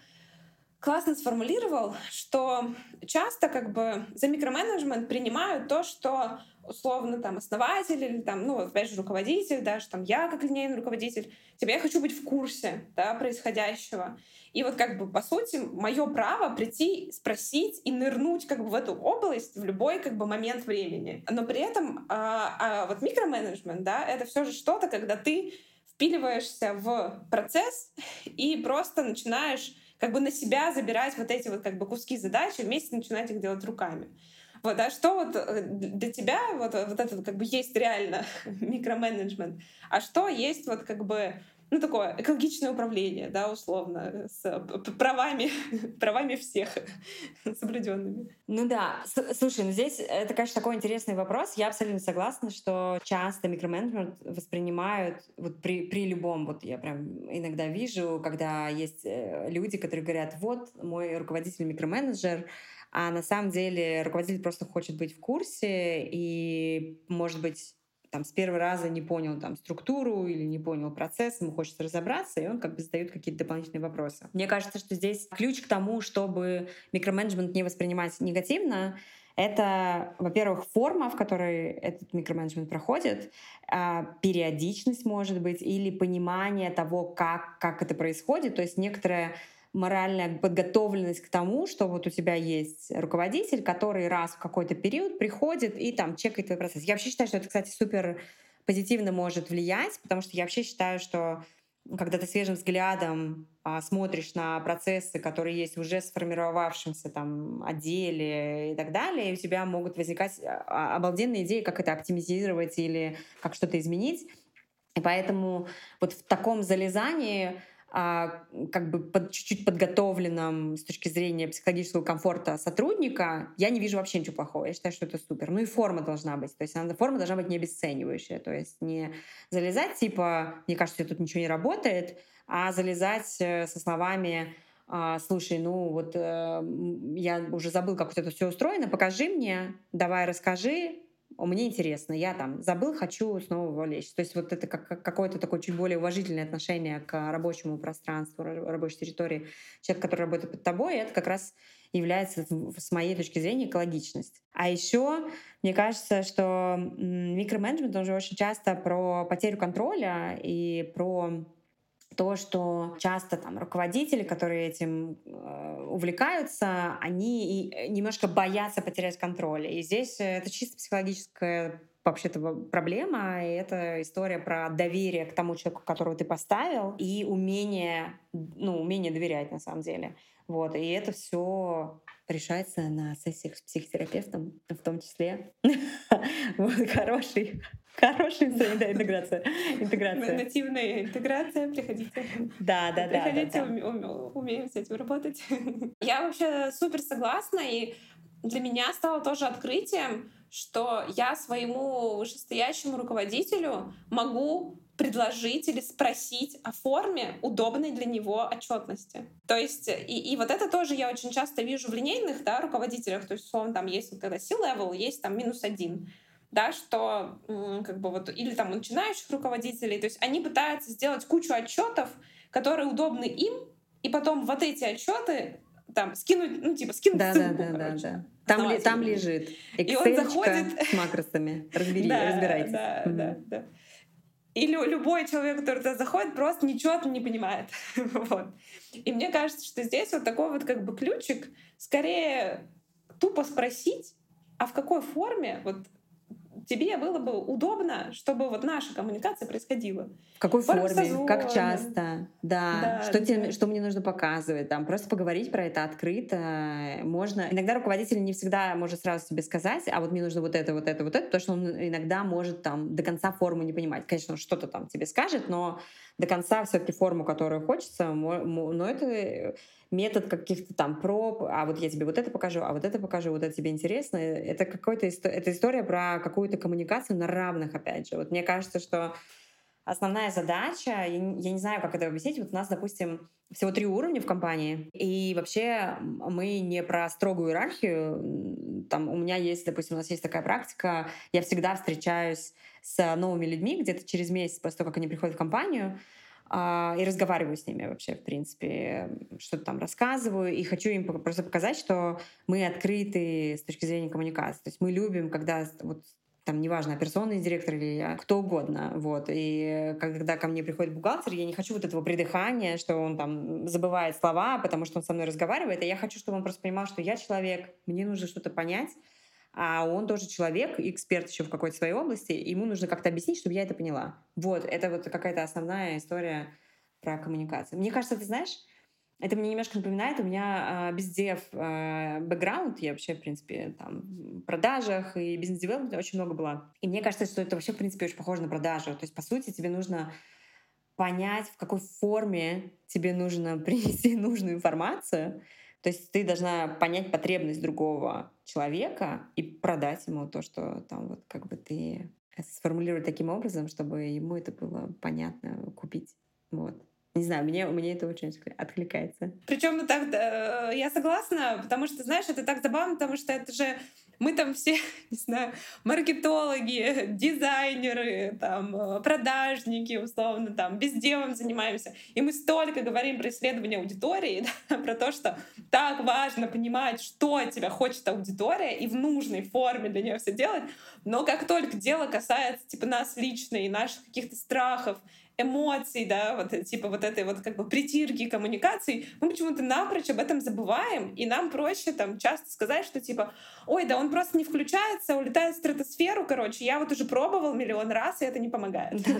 классно сформулировал, что часто как бы за микроменеджмент принимают то, что условно там основатель или там, ну, опять же, руководитель, даже там я как линейный руководитель, типа, я хочу быть в курсе, да, происходящего. И вот как бы, по сути, мое право прийти, спросить и нырнуть как бы в эту область в любой как бы момент времени. Но при этом а, а вот микроменеджмент, да, это все же что-то, когда ты впиливаешься в процесс и просто начинаешь как бы на себя забирать вот эти вот как бы куски задачи, вместе начинать их делать руками. Вот, а что вот э, для тебя вот, вот это как бы есть реально (laughs) микроменеджмент, а что есть вот как бы ну, такое экологичное управление, да, условно, с правами, (laughs) правами всех (laughs) соблюденными. Ну да, слушай, ну здесь это, конечно, такой интересный вопрос. Я абсолютно согласна, что часто микроменеджмент воспринимают вот при, при любом, вот я прям иногда вижу, когда есть э, люди, которые говорят, вот мой руководитель микроменеджер, а на самом деле руководитель просто хочет быть в курсе и, может быть, там с первого раза не понял там структуру или не понял процесс, ему хочется разобраться, и он как бы задает какие-то дополнительные вопросы. Мне кажется, что здесь ключ к тому, чтобы микроменеджмент не воспринимать негативно, это, во-первых, форма, в которой этот микроменеджмент проходит, а, периодичность, может быть, или понимание того, как, как это происходит. То есть некоторая моральная подготовленность к тому, что вот у тебя есть руководитель, который раз в какой-то период приходит и там чекает твой процесс. Я вообще считаю, что это, кстати, супер позитивно может влиять, потому что я вообще считаю, что когда ты свежим взглядом а, смотришь на процессы, которые есть уже сформировавшемся там отделе и так далее, и у тебя могут возникать а, обалденные идеи, как это оптимизировать или как что-то изменить. И поэтому вот в таком залезании как бы под, чуть-чуть подготовленном с точки зрения психологического комфорта сотрудника, я не вижу вообще ничего плохого. Я считаю, что это супер. Ну и форма должна быть. То есть она, форма должна быть не обесценивающая. То есть не залезать типа, мне кажется, тут ничего не работает, а залезать э, со словами а, слушай, ну вот э, я уже забыл, как вот это все устроено, покажи мне, давай расскажи, мне интересно, я там забыл, хочу снова вовлечь. То есть вот это как, какое-то такое чуть более уважительное отношение к рабочему пространству, рабочей территории человека, который работает под тобой, это как раз является, с моей точки зрения, экологичность. А еще, мне кажется, что микроменеджмент, он же очень часто про потерю контроля и про то, что часто там руководители, которые этим э, увлекаются, они и немножко боятся потерять контроль. И здесь это чисто психологическая вообще-то проблема, и это история про доверие к тому человеку, которого ты поставил, и умение, ну, умение доверять на самом деле. Вот, и это все решается на сессиях с психотерапевтом, в том числе. (laughs) Вот, хороший, хорошая интеграция. интеграция. Нативная интеграция, приходите. Да, да, да. Приходите, умеем с этим работать. (laughs) Я вообще супер согласна, и для меня стало тоже открытием, что я своему вышестоящему руководителю могу предложить или спросить о форме удобной для него отчетности. То есть, и, и вот это тоже я очень часто вижу в линейных да, руководителях, то есть, условно, там есть вот когда C-level, есть там минус один да, что как бы вот, или там начинающих руководителей, то есть они пытаются сделать кучу отчетов, которые удобны им, и потом вот эти отчеты там скинуть, ну, типа, скинуть да, ссылку, да, да, короче. да, да. Там, ли, там лежит. И он заходит... с макросами. Разбери, (laughs) да, разбирайтесь. Да, mm-hmm. да, да. И любой человек, который туда заходит, просто ничего не понимает. (laughs) вот. И мне кажется, что здесь вот такой вот как бы ключик, скорее тупо спросить, а в какой форме вот тебе было бы удобно, чтобы вот наша коммуникация происходила. В какой форме, созвона. как часто, да, да что, да. Тебе, что мне нужно показывать, там, просто поговорить про это открыто. Можно. Иногда руководитель не всегда может сразу себе сказать, а вот мне нужно вот это, вот это, вот это, потому что он иногда может там до конца форму не понимать. Конечно, он что-то там тебе скажет, но до конца все-таки форму, которую хочется, но это метод каких-то там проб, а вот я тебе вот это покажу, а вот это покажу, вот это тебе интересно. Это какой-то это история про какую-то коммуникацию на равных, опять же. Вот мне кажется, что основная задача, я, я не знаю, как это объяснить, вот у нас, допустим, всего три уровня в компании, и вообще мы не про строгую иерархию. Там у меня есть, допустим, у нас есть такая практика, я всегда встречаюсь с новыми людьми где-то через месяц после того, как они приходят в компанию, а, и разговариваю с ними вообще, в принципе, что-то там рассказываю, и хочу им просто показать, что мы открыты с точки зрения коммуникации. То есть мы любим, когда вот там неважно, операционный директор или я, кто угодно, вот. И когда ко мне приходит бухгалтер, я не хочу вот этого придыхания, что он там забывает слова, потому что он со мной разговаривает, и я хочу, чтобы он просто понимал, что я человек, мне нужно что-то понять, а он тоже человек, эксперт еще в какой-то своей области, ему нужно как-то объяснить, чтобы я это поняла. Вот, это вот какая-то основная история про коммуникацию. Мне кажется, ты знаешь, это мне немножко напоминает, у меня э, бездев э, бэкграунд, я вообще, в принципе, там, в продажах и бизнес-девелопменте очень много была. И мне кажется, что это вообще, в принципе, очень похоже на продажу. То есть, по сути, тебе нужно понять, в какой форме тебе нужно (laughs) принести нужную информацию, то есть ты должна понять потребность другого человека и продать ему то, что там вот как бы ты сформулировать таким образом, чтобы ему это было понятно купить. Вот. Не знаю, мне, мне это очень откликается. Причем так, я согласна, потому что, знаешь, это так забавно, потому что это же мы там все, (laughs) не знаю, маркетологи, дизайнеры, там, э, продажники, условно, там, безделом занимаемся. И мы столько говорим про исследование аудитории, (laughs) да, про то, что так важно понимать, что от тебя хочет аудитория, и в нужной форме для нее все делать. Но как только дело касается, типа, нас лично и наших каких-то страхов, эмоций, да, вот э, типа вот этой вот как бы притирки коммуникаций, мы почему-то напрочь об этом забываем, и нам проще там часто сказать, что типа, ой, да он просто не включается, улетает в стратосферу, короче, я вот уже пробовал миллион раз, и это не помогает. (laughs)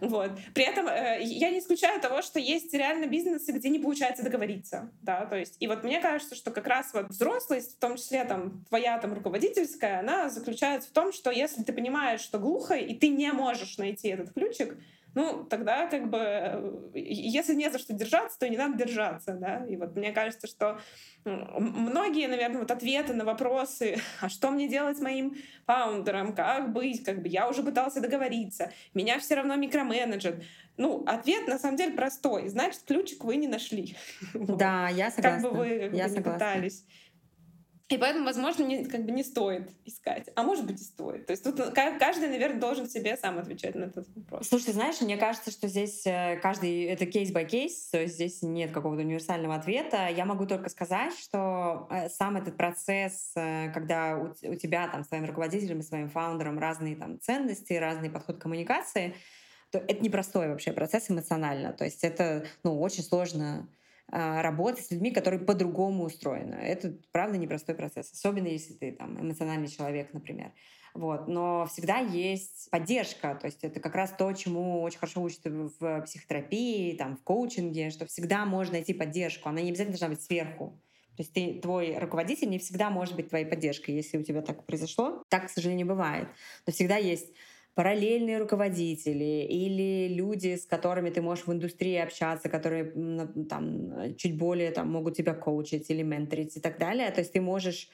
Вот. При этом э, я не исключаю того, что есть реально бизнесы, где не получается договориться, да, то есть, и вот мне кажется, что как раз вот взрослость, в том числе там твоя там руководительская, она заключается в том, что если ты понимаешь, что глухо, и ты не можешь найти этот ключик, ну, тогда как бы, э, если не за что держаться, то не надо держаться, да, и вот мне кажется, что многие, наверное, вот ответы на вопросы, (laughs) а что мне делать с моим фаундером, как быть, как бы я уже пытался договориться, меня все равно микроменеджер. Ну, ответ на самом деле простой, значит, ключик вы не нашли. (laughs) Да, я согласна. Как бы вы как я бы, не пытались. И поэтому, возможно, не, как бы не стоит искать. А может быть и стоит. То есть тут каждый, наверное, должен себе сам отвечать на этот вопрос. Слушай, знаешь, мне кажется, что здесь э, каждый... Это case-by-case, то есть здесь нет какого-то универсального ответа. Я могу только сказать, что э, сам этот процесс, э, когда у, у тебя там с твоим руководителем и своим фаундером разные там ценности, разный подход к коммуникации, то это непростой вообще процесс эмоционально. То есть это ну, очень сложно работать с людьми, которые по-другому устроены. Это, правда, непростой процесс, особенно если ты там эмоциональный человек, например. Вот. Но всегда есть поддержка, то есть это как раз то, чему очень хорошо учат в психотерапии, там, в коучинге, что всегда можно найти поддержку, она не обязательно должна быть сверху. То есть ты, твой руководитель не всегда может быть твоей поддержкой, если у тебя так произошло. Так, к сожалению, бывает. Но всегда есть параллельные руководители или люди, с которыми ты можешь в индустрии общаться, которые там чуть более там, могут тебя коучить или менторить и так далее. То есть ты можешь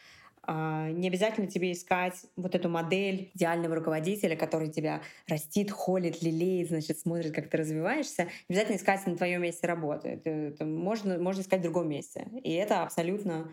Uh, не обязательно тебе искать вот эту модель идеального руководителя, который тебя растит, холит, лелеет, значит, смотрит, как ты развиваешься. Обязательно искать на твоем месте работы. Можно, можно искать в другом месте. И это абсолютно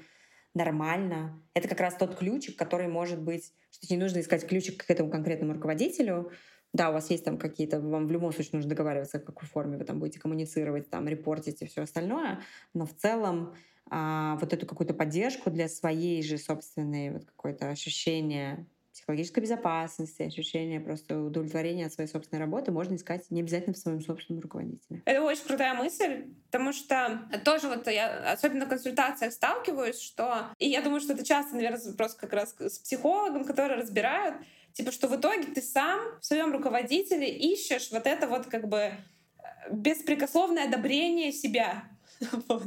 нормально. Это как раз тот ключик, который может быть, что не нужно искать ключик к этому конкретному руководителю. Да, у вас есть там какие-то, вам в любом случае нужно договариваться, в какой форме вы там будете коммуницировать, там, репортить и все остальное, но в целом а, вот эту какую-то поддержку для своей же собственной вот какое-то ощущение психологической безопасности, ощущение просто удовлетворения от своей собственной работы можно искать не обязательно в своем собственном руководителе. Это очень крутая мысль, потому что тоже вот я особенно в консультациях сталкиваюсь, что... И я думаю, что это часто, наверное, вопрос как раз с психологом, который разбирают, типа, что в итоге ты сам в своем руководителе ищешь вот это вот как бы беспрекословное одобрение себя. (laughs) Вот.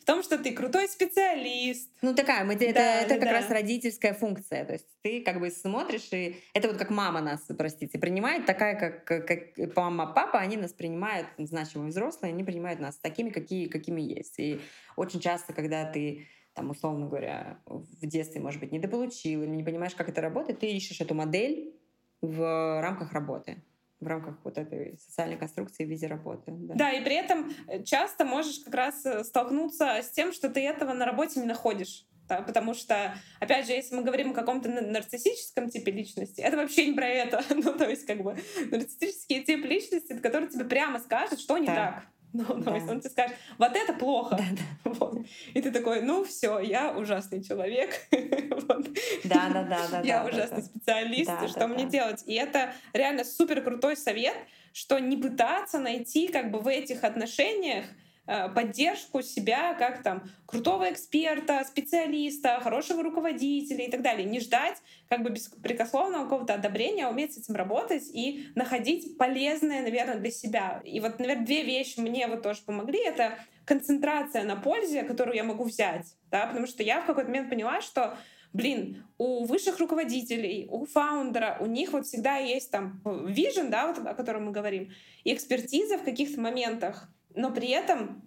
В том, что ты крутой специалист. Ну такая, мы, это, да, это да, как да. раз родительская функция. То есть ты как бы смотришь, и это вот как мама нас, простите, принимает, такая, как, как мама, папа, они нас принимают, значимые взрослые, они принимают нас такими, какие, какими есть. И очень часто, когда ты там, условно говоря, в детстве, может быть, недополучил или не понимаешь, как это работает, ты ищешь эту модель в рамках работы в рамках вот этой социальной конструкции в виде работы. Да. да, и при этом э, часто можешь как раз э, столкнуться с тем, что ты этого на работе не находишь. Да, потому что, опять же, если мы говорим о каком-то нарциссическом типе личности, это вообще не про это. (laughs) ну, то есть, как бы, нарциссические типы личности, которые тебе прямо скажут, что не да. так. (laughs) Ну, да. то есть он тебе скажет, вот это плохо. Да, да. (laughs) Вот. И ты такой, ну все, я ужасный человек. (laughs) вот. Да, да, да, да. Я да, ужасный да, специалист, да, что да, мне да. делать? И это реально супер крутой совет, что не пытаться найти как бы в этих отношениях поддержку себя как там крутого эксперта, специалиста, хорошего руководителя и так далее. Не ждать как бы беспрекословного какого-то одобрения, а уметь с этим работать и находить полезное, наверное, для себя. И вот, наверное, две вещи мне вот тоже помогли. Это концентрация на пользе, которую я могу взять. Да? Потому что я в какой-то момент поняла, что блин, у высших руководителей, у фаундера, у них вот всегда есть там вижен, да, вот о котором мы говорим, и экспертиза в каких-то моментах, но при этом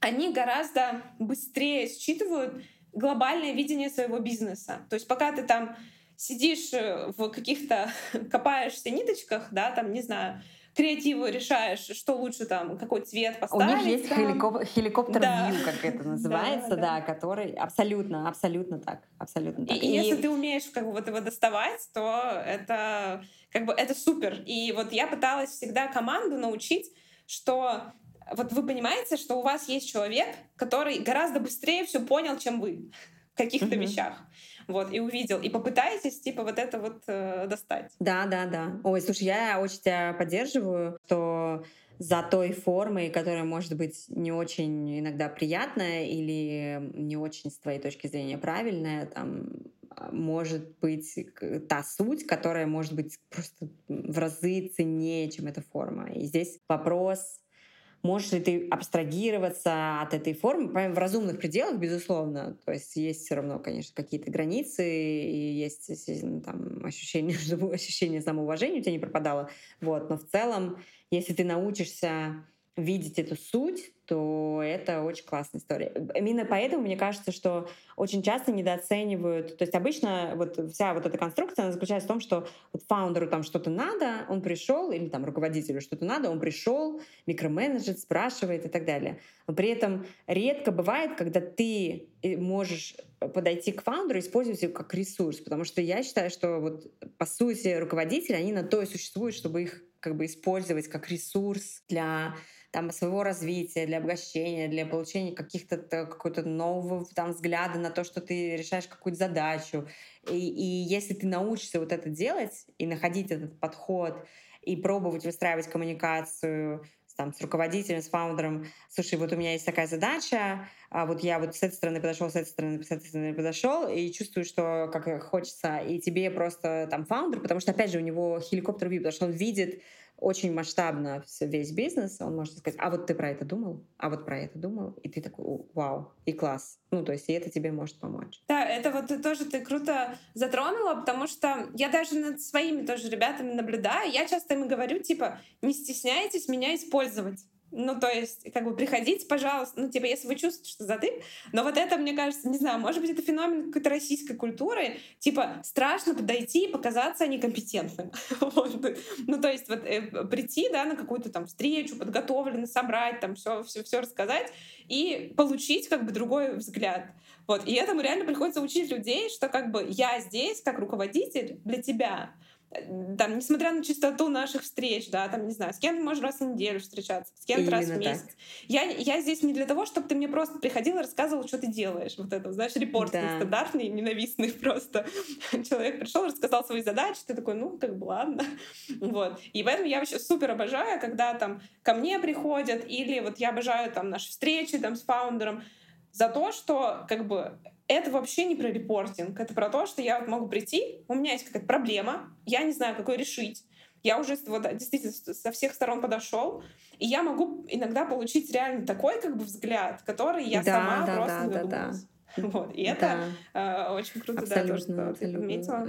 они гораздо быстрее считывают глобальное видение своего бизнеса. То есть пока ты там сидишь э, в каких-то, (laughs) копаешься ниточках, да, там, не знаю, креативу решаешь, что лучше там, какой цвет поставить. У них есть там. хеликоп- хеликоптер да. view, как это (laughs) называется, да, да, да, который абсолютно, абсолютно так, абсолютно так. И, и если ты умеешь как бы вот его доставать, то это как бы это супер. И вот я пыталась всегда команду научить, что вот вы понимаете, что у вас есть человек, который гораздо быстрее все понял, чем вы в каких-то mm-hmm. вещах. Вот, и увидел. И попытайтесь, типа, вот это вот э, достать. Да, да, да. Ой, слушай, я очень тебя поддерживаю, что за той формой, которая может быть не очень иногда приятная или не очень с твоей точки зрения правильная, там может быть та суть, которая может быть просто в разы ценнее, чем эта форма. И здесь вопрос Можешь ли ты абстрагироваться от этой формы в разумных пределах, безусловно. То есть есть все равно, конечно, какие-то границы, и есть там, ощущение, (laughs) ощущение самоуважения у тебя не пропадало. Вот. Но в целом, если ты научишься видеть эту суть, то это очень классная история. Именно поэтому мне кажется, что очень часто недооценивают. То есть обычно вот вся вот эта конструкция она заключается в том, что вот фаундеру там что-то надо, он пришел, или там руководителю что-то надо, он пришел, микроменеджер спрашивает и так далее. Но при этом редко бывает, когда ты э, можешь подойти к фаундеру и использовать его как ресурс, потому что я считаю, что вот по сути руководители, они на то и существуют, чтобы их как бы использовать как ресурс для там, своего развития, для обогащения, для получения каких-то какого-то нового там, взгляда на то, что ты решаешь какую-то задачу. И, и если ты научишься вот это делать и находить этот подход, и пробовать выстраивать коммуникацию там, с руководителем, с фаундером, слушай, вот у меня есть такая задача, а вот я вот с этой стороны подошел, с этой стороны, с этой стороны подошел, и чувствую, что как хочется, и тебе просто там фаундер, потому что, опять же, у него хеликоптер вид, потому что он видит очень масштабно весь бизнес, он может сказать, а вот ты про это думал, а вот про это думал, и ты такой, вау, и класс. Ну, то есть, и это тебе может помочь. Да, это вот тоже ты круто затронула, потому что я даже над своими тоже ребятами наблюдаю, я часто им говорю, типа, не стесняйтесь меня использовать. Ну, то есть, как бы приходите, пожалуйста, ну, типа, если вы чувствуете, что затык. Но вот это, мне кажется, не знаю, может быть, это феномен какой-то российской культуры. Типа, страшно подойти и показаться некомпетентным. (laughs) Ну, то есть, вот э, прийти, да, на какую-то там встречу, подготовленно собрать, там все, все, все рассказать и получить как бы другой взгляд. Вот. И этому реально приходится учить людей, что как бы я здесь как руководитель для тебя, там, несмотря на чистоту наших встреч, да, там, не знаю, с кем-то можешь раз в неделю встречаться, с кем-то раз в месяц. Я, я здесь не для того, чтобы ты мне просто приходил и рассказывал, что ты делаешь. Вот это, знаешь, репорт да. стандартный, ненавистный (laughs) просто. Человек пришел, рассказал свои задачи, ты такой, ну, как бы, ладно. (laughs) Вот. И поэтому я вообще супер обожаю, когда там ко мне приходят, или вот я обожаю там наши встречи там с фаундером, за то, что как бы это вообще не про репортинг, это про то, что я вот могу прийти, у меня есть какая-то проблема, я не знаю, какой решить, я уже вот, действительно со всех сторон подошел, и я могу иногда получить реально такой как бы взгляд, который я да, сама да, просто да, не да, да. (laughs) Вот. И это да. э, очень круто, абсолютно, да, то, что ты подметила.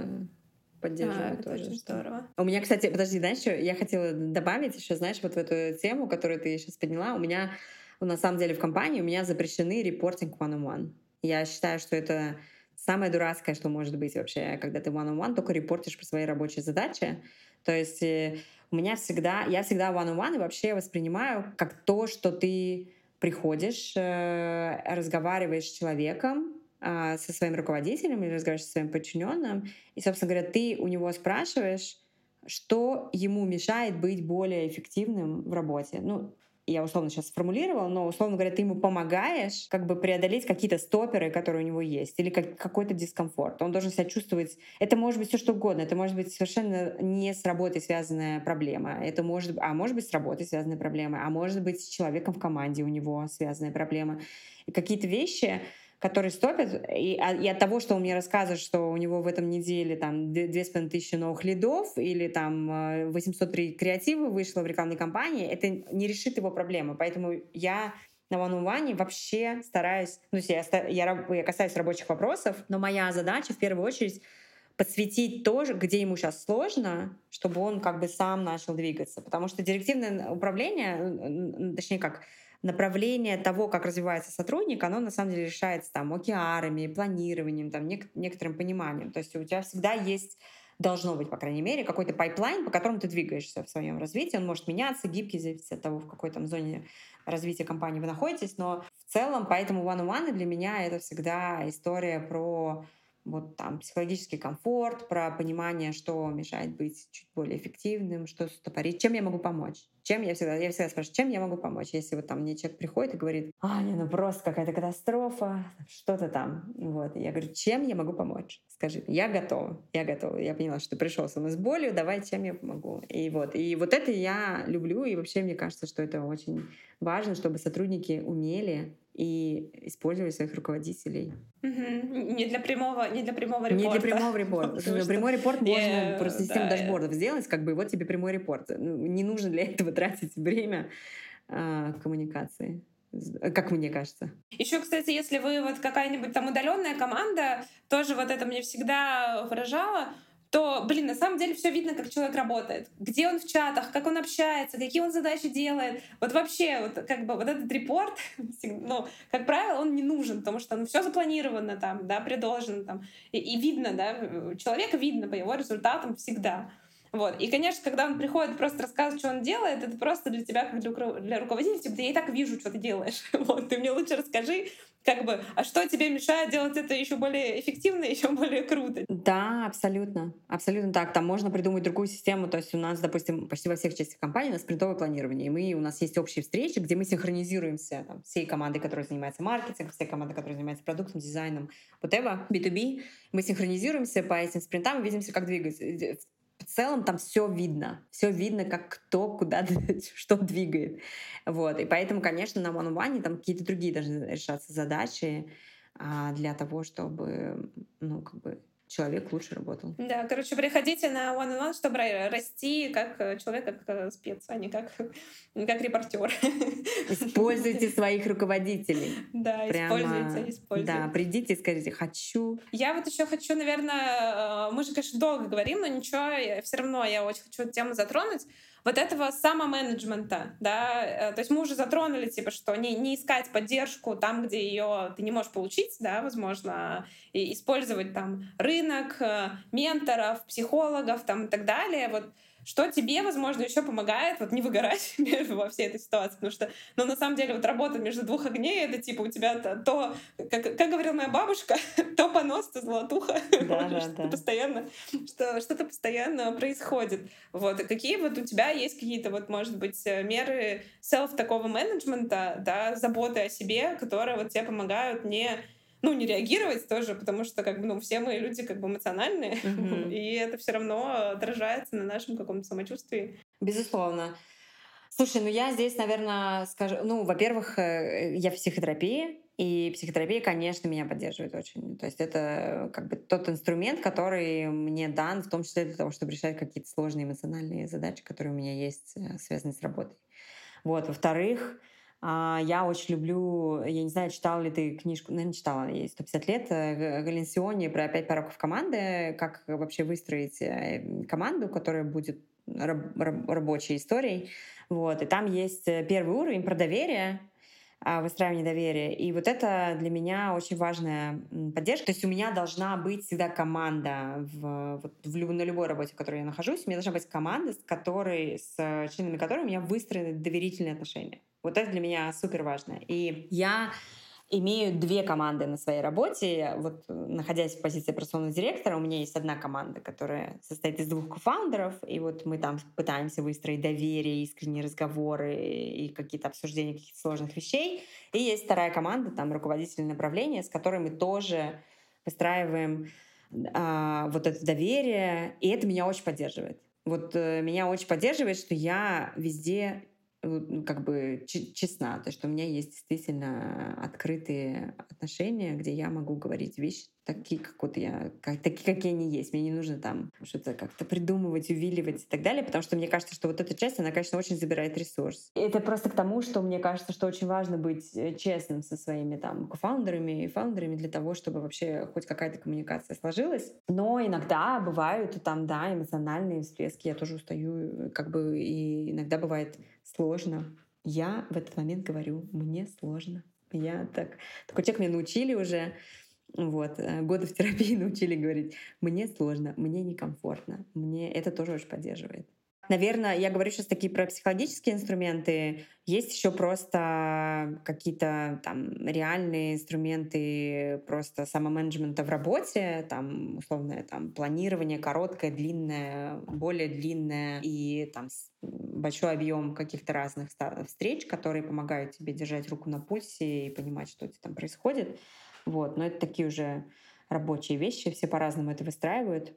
Поддерживаю а, тоже. Очень здорово. У меня, кстати, подожди, знаешь, что я хотела добавить еще, знаешь, вот в эту тему, которую ты сейчас подняла, у меня на самом деле в компании у меня запрещены репортинг one-on-one. Я считаю, что это самое дурацкое, что может быть вообще, когда ты one-on-one только репортишь про свои рабочие задачи. То есть э, у меня всегда, я всегда one-on-one и вообще воспринимаю как то, что ты приходишь, э, разговариваешь с человеком, а, со своим руководителем или разговариваешь со своим подчиненным, и, собственно говоря, ты у него спрашиваешь, что ему мешает быть более эффективным в работе. Ну, я условно сейчас сформулировала, но, условно говоря, ты ему помогаешь как бы преодолеть какие-то стоперы, которые у него есть, или как, какой-то дискомфорт. Он должен себя чувствовать... Это может быть все что угодно. Это может быть совершенно не с работой связанная проблема. Это может... А может быть с работой связанная проблема. А может быть с человеком в команде у него связанная проблема. И какие-то вещи, который стопит, и, а, и от того, что он мне рассказывает, что у него в этом неделе там 2500 новых лидов или там 803 э, креатива вышло в рекламной кампании, это не решит его проблемы. Поэтому я на on one вообще стараюсь, ну, я, я, я касаюсь рабочих вопросов, но моя задача в первую очередь подсветить тоже, где ему сейчас сложно, чтобы он как бы сам начал двигаться. Потому что директивное управление, точнее как, направление того, как развивается сотрудник, оно на самом деле решается там OKR ами, планированием, там, нек- некоторым пониманием. То есть у тебя всегда есть должно быть, по крайней мере, какой-то pipeline, по которому ты двигаешься в своем развитии. Он может меняться, гибкий, зависит от того, в какой там зоне развития компании вы находитесь. Но в целом, поэтому one-on-one для меня это всегда история про вот там психологический комфорт, про понимание, что мешает быть чуть более эффективным, что стопорить, чем я могу помочь. Чем я всегда, я всегда спрашиваю, чем я могу помочь, если вот там мне человек приходит и говорит, а, не, ну просто какая-то катастрофа, что-то там. Вот, и я говорю, чем я могу помочь? Скажи, я готова, я готова. Я поняла, что ты пришел со мной с болью, давай, чем я помогу. И вот, и вот это я люблю, и вообще мне кажется, что это очень важно, чтобы сотрудники умели и использовать своих руководителей. Угу. Не для прямого, не для прямого репорта. Не для прямого репорта. (laughs) Прямой репорт можно просто систему дашбордов сделать, как бы вот тебе прямой репорт. Ну, не нужно для этого (laughs) тратить время а, коммуникации как мне кажется. Еще, кстати, если вы вот какая-нибудь там удаленная команда, тоже вот это мне всегда выражало, то, блин, на самом деле все видно, как человек работает. Где он в чатах, как он общается, какие он задачи делает. Вот вообще, вот как бы вот этот репорт, (laughs) ну, как правило, он не нужен, потому что ну, все запланировано там, да, предложено там. И, и видно, да, человека видно по его результатам всегда. Вот. И, конечно, когда он приходит просто рассказывать, что он делает, это просто для тебя, как для, для руководителя, типа, я и так вижу, что ты делаешь. (laughs) Вот. Ты мне лучше расскажи, как бы, а что тебе мешает делать это еще более эффективно, (laughs) еще более круто? Да, абсолютно. Абсолютно так. Там можно придумать другую систему. То есть у нас, допустим, почти во всех частях компании у нас спринтовое планирование. И мы, у нас есть общие встречи, где мы синхронизируемся там, всей командой, которая занимается маркетингом, всей командой, которая занимается продуктом, дизайном, whatever, B2B. Мы синхронизируемся по этим спринтам и видимся, как двигаться в целом там все видно. Все видно, как кто куда (laughs) что двигает. Вот. И поэтому, конечно, на one-on-one там какие-то другие должны решаться задачи а, для того, чтобы ну, как бы человек лучше работал. Да, короче, приходите на one on one, чтобы расти как э, человек, как э, спец, а не как, (laughs) как репортер. (laughs) Используйте своих руководителей. (laughs) Да, Прямо, используйте, используйте. Да, придите и скажите «хочу». Я вот еще хочу, наверное, э, мы же, конечно, долго говорим, но ничего, все равно я очень хочу эту тему затронуть вот этого самоменеджмента, да, э, то есть мы уже затронули, типа, что не, не искать поддержку там, где ее ты не можешь получить, да, возможно, и использовать там рынок, э, менторов, психологов там и так далее, вот что тебе, возможно, еще помогает вот не выгорать (laughs) во всей этой ситуации, потому что, ну, на самом деле, вот работа между двух огней, это типа у тебя то, то как, как говорила моя бабушка, (laughs) то понос, то золотуха, (laughs) да, да, что да. постоянно, что что-то постоянно происходит. Вот, какие вот у тебя есть какие-то вот, может быть, меры селф такого менеджмента, да, заботы о себе, которые вот тебе помогают не ну, не реагировать тоже, потому что, как бы, ну, все мы люди как бы эмоциональные, (laughs) mm-hmm. и это все равно отражается на нашем каком-то самочувствии. Безусловно. Слушай, ну я здесь, наверное, скажу, ну, во-первых, э, я в психотерапии, и психотерапия, конечно, меня поддерживает очень. То есть это как бы тот инструмент, который мне дан, в том числе для того, чтобы решать какие-то сложные эмоциональные задачи, которые у меня есть, э, связанные с работой. Вот. Во-вторых, я очень люблю, я не знаю, читала ли ты книжку, наверное, читала, ей 150 лет, э, Галенсиони про «Пять пороков команды», как вообще выстроить э, команду, которая будет раб- раб- рабочей историей. Вот. И там есть э, первый уровень про доверие, а, выстраивание доверия. И вот это для меня очень важная поддержка. То есть у меня должна быть всегда команда в, вот, в, люб, на любой работе, в которой я нахожусь. У меня должна быть команда, с которой, с членами которой у меня выстроены доверительные отношения. Вот это для меня супер важно. И я имею две команды на своей работе. Вот находясь в позиции операционного директора, у меня есть одна команда, которая состоит из двух кофаундеров, и вот мы там пытаемся выстроить доверие, искренние разговоры и какие-то обсуждения каких-то сложных вещей. И есть вторая команда, там руководитель направления, с которой мы тоже выстраиваем а, вот это доверие, и это меня очень поддерживает. Вот э, меня очень поддерживает, что я везде как бы честна, то, что у меня есть действительно открытые отношения, где я могу говорить вещи такие, как вот я, как, такие, какие они есть. Мне не нужно там что-то как-то придумывать, увиливать и так далее, потому что мне кажется, что вот эта часть, она, конечно, очень забирает ресурс. Это просто к тому, что мне кажется, что очень важно быть э, честным со своими там кофаундерами и фаундерами для того, чтобы вообще хоть какая-то коммуникация сложилась. Но иногда бывают там, да, эмоциональные всплески, я тоже устаю, как бы, и иногда бывает сложно. Я в этот момент говорю, мне сложно. Я так... Такой человек меня научили уже вот. Э, годы в терапии (laughs) научили говорить, мне сложно, мне некомфортно, мне это тоже очень поддерживает. Наверное, я говорю сейчас такие про психологические инструменты. Есть еще просто какие-то там реальные инструменты просто самоменеджмента в работе, там условное там планирование короткое, длинное, более длинное и там большой объем каких-то разных встреч, которые помогают тебе держать руку на пульсе и понимать, что там происходит. Вот. Но это такие уже рабочие вещи, все по-разному это выстраивают.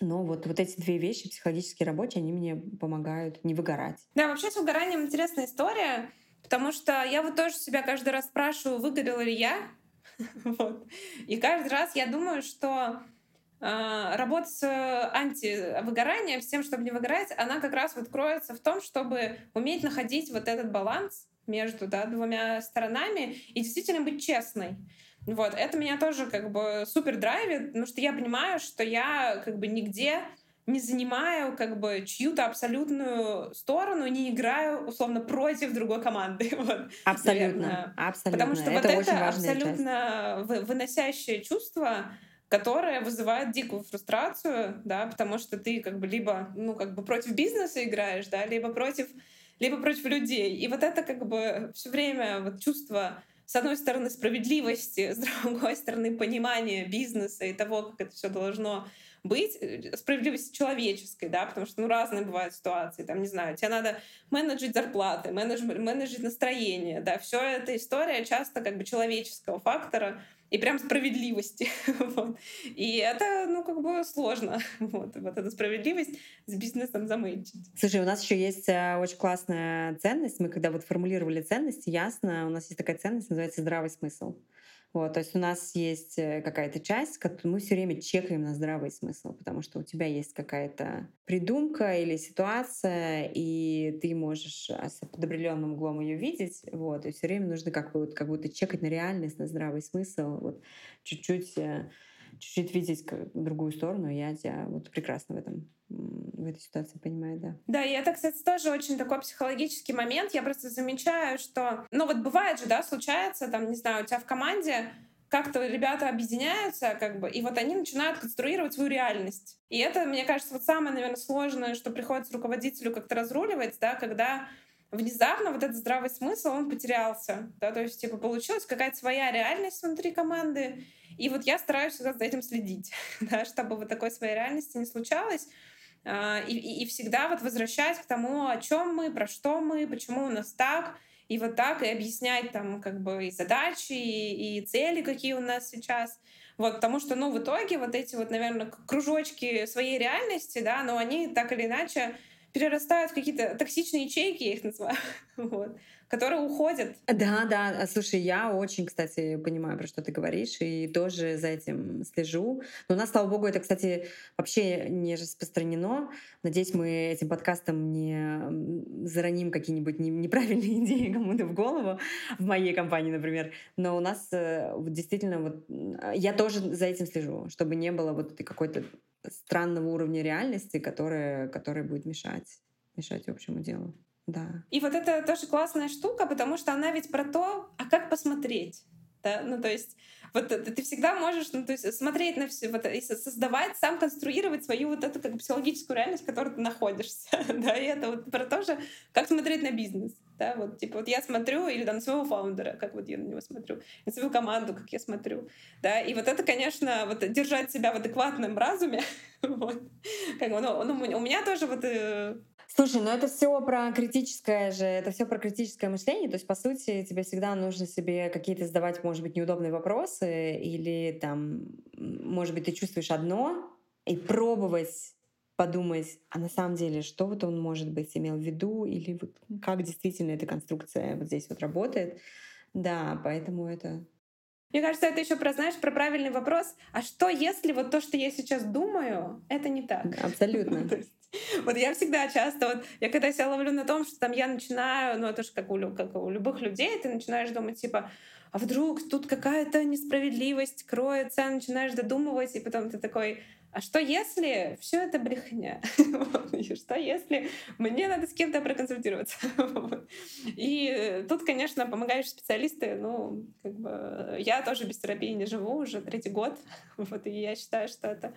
Но вот, вот эти две вещи, психологически рабочие, они мне помогают не выгорать. Да, вообще с выгоранием интересная история, потому что я вот тоже себя каждый раз спрашиваю, выгорела ли я. (laughs) вот. И каждый раз я думаю, что э, работа с антивыгоранием, с тем, чтобы не выгорать, она как раз вот кроется в том, чтобы уметь находить вот этот баланс между да, двумя сторонами и действительно быть честной. Вот, это меня тоже как бы супер драйвит, потому что я понимаю, что я как бы нигде не занимаю как бы чью-то абсолютную сторону, не играю условно против другой команды. (laughs) Вот, абсолютно, наверное. абсолютно. Потому что это вот это абсолютно часть. выносящее чувство, которое вызывает дикую фрустрацию, да, потому что ты как бы либо, ну, как бы против бизнеса играешь, да, либо против, либо против людей. И вот это как бы все время вот чувство с одной стороны, справедливости, (laughs) с другой стороны, понимания бизнеса и того, как это все должно быть, э, справедливости человеческой, да, потому что, ну, разные бывают ситуации, там, не знаю, тебе надо менеджить зарплаты, менедж, менеджить настроение, да, все эта история часто как бы человеческого фактора, и прям справедливости. (laughs) вот. И это, ну, как бы сложно. (laughs) вот, вот эта справедливость с бизнесом заметить. Слушай, у нас еще есть э, очень классная ценность. Мы когда вот формулировали ценности, ясно, у нас есть такая ценность, называется здравый смысл. Вот, то есть у нас есть э, какая-то часть, которую мы все время чекаем на здравый смысл, потому что у тебя есть какая-то придумка или ситуация, и ты можешь с определенным углом ее видеть. Вот, и все время нужно как, бы, вот, как будто чекать на реальность, на здравый смысл, вот, чуть-чуть э, чуть-чуть видеть другую сторону, я тебя вот прекрасно в этом в этой ситуации понимаю, да. Да, и это, кстати, тоже очень такой психологический момент. Я просто замечаю, что, ну вот бывает же, да, случается, там, не знаю, у тебя в команде как-то ребята объединяются, как бы, и вот они начинают конструировать свою реальность. И это, мне кажется, вот самое, наверное, сложное, что приходится руководителю как-то разруливать, да, когда внезапно вот этот здравый смысл, он потерялся, да, то есть, типа, получилась какая-то своя реальность внутри команды, и вот я стараюсь всегда за этим следить, (laughs) да, чтобы вот такой своей реальности не случалось, а, и, и, и всегда вот возвращать к тому, о чем мы, про что мы, почему у нас так, и вот так и объяснять там как бы и задачи, и, и цели, какие у нас сейчас. Вот, потому что, ну, в итоге вот эти вот, наверное, кружочки своей реальности, да, но они так или иначе перерастают в какие-то токсичные ячейки, я их называю. (laughs) Вот которые уходят. Да, да. А, слушай, я очень, кстати, понимаю, про что ты говоришь, и тоже за этим слежу. Но у нас, слава богу, это, кстати, вообще не распространено. Надеюсь, мы этим подкастом не зароним какие-нибудь неправильные (laughs) идеи кому-то в голову, в моей компании, например. Но у нас э, действительно вот я тоже за этим слежу, чтобы не было вот какой-то странного уровня реальности, которая, которая будет мешать, мешать общему делу. Да. И вот это тоже классная штука, потому что она ведь про то, а как посмотреть. Да? Ну, то есть вот ты всегда можешь ну, то есть смотреть на все, вот, и создавать, сам конструировать свою вот эту как бы, психологическую реальность, в которой ты находишься. (laughs) да, и это вот про то же, как смотреть на бизнес. Да, вот, типа, вот я смотрю, или там своего фаундера, как вот я на него смотрю, на свою команду, как я смотрю, да, и вот это, конечно, вот держать себя в адекватном разуме, (laughs) вот, как, ну, ну, у меня тоже вот э, Слушай, ну это все про критическое же, это все про критическое мышление. То есть, по сути, тебе всегда нужно себе какие-то задавать, может быть, неудобные вопросы, или там, может быть, ты чувствуешь одно, и пробовать подумать, а на самом деле, что вот он, может быть, имел в виду, или вот как действительно эта конструкция вот здесь вот работает. Да, поэтому это мне кажется, это еще про, знаешь, про правильный вопрос. А что, если вот то, что я сейчас думаю, это не так? Абсолютно. (laughs) Вот я всегда часто, вот я когда себя ловлю на том, что там я начинаю, ну это же как у, как у любых людей, ты начинаешь думать, типа, а вдруг тут какая-то несправедливость кроется, начинаешь додумывать, и потом ты такой, а что если все это брехня? (laughs) что если мне надо с кем-то проконсультироваться? (laughs) И тут, конечно, помогающие специалисты, ну, как бы я тоже без терапии не живу уже третий год. (laughs) Вот, и я считаю, что это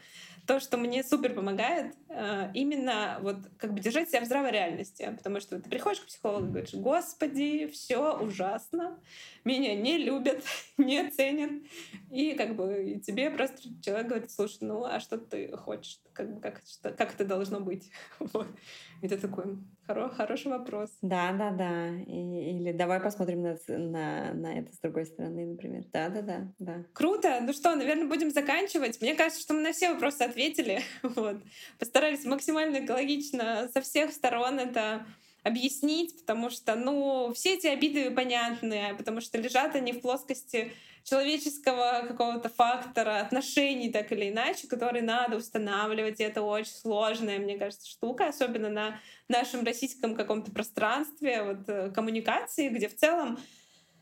то, что мне супер помогает, э, именно вот как бы держать себя в здравой реальности. Потому что ты приходишь к психологу и говоришь, господи, все ужасно, меня не любят, не ценят. И как бы и тебе просто человек говорит, слушай, ну а что ты хочешь? Как, как, что, как это должно быть? (laughs) Вот. Ты такой, Хоро, хороший вопрос. Да, да, да. И, или давай посмотрим на, на, на это с другой стороны, например. Да, да, да, да. Круто. Ну что, наверное, будем заканчивать. Мне кажется, что мы на все вопросы ответили. (laughs) Вот. Постарались максимально экологично со всех сторон это объяснить, потому что, ну, все эти обиды понятны, потому что лежат они в плоскости человеческого какого-то фактора, отношений так или иначе, которые надо устанавливать. И это очень сложная, мне кажется, штука, особенно на нашем российском каком-то пространстве вот, э, коммуникации, где в целом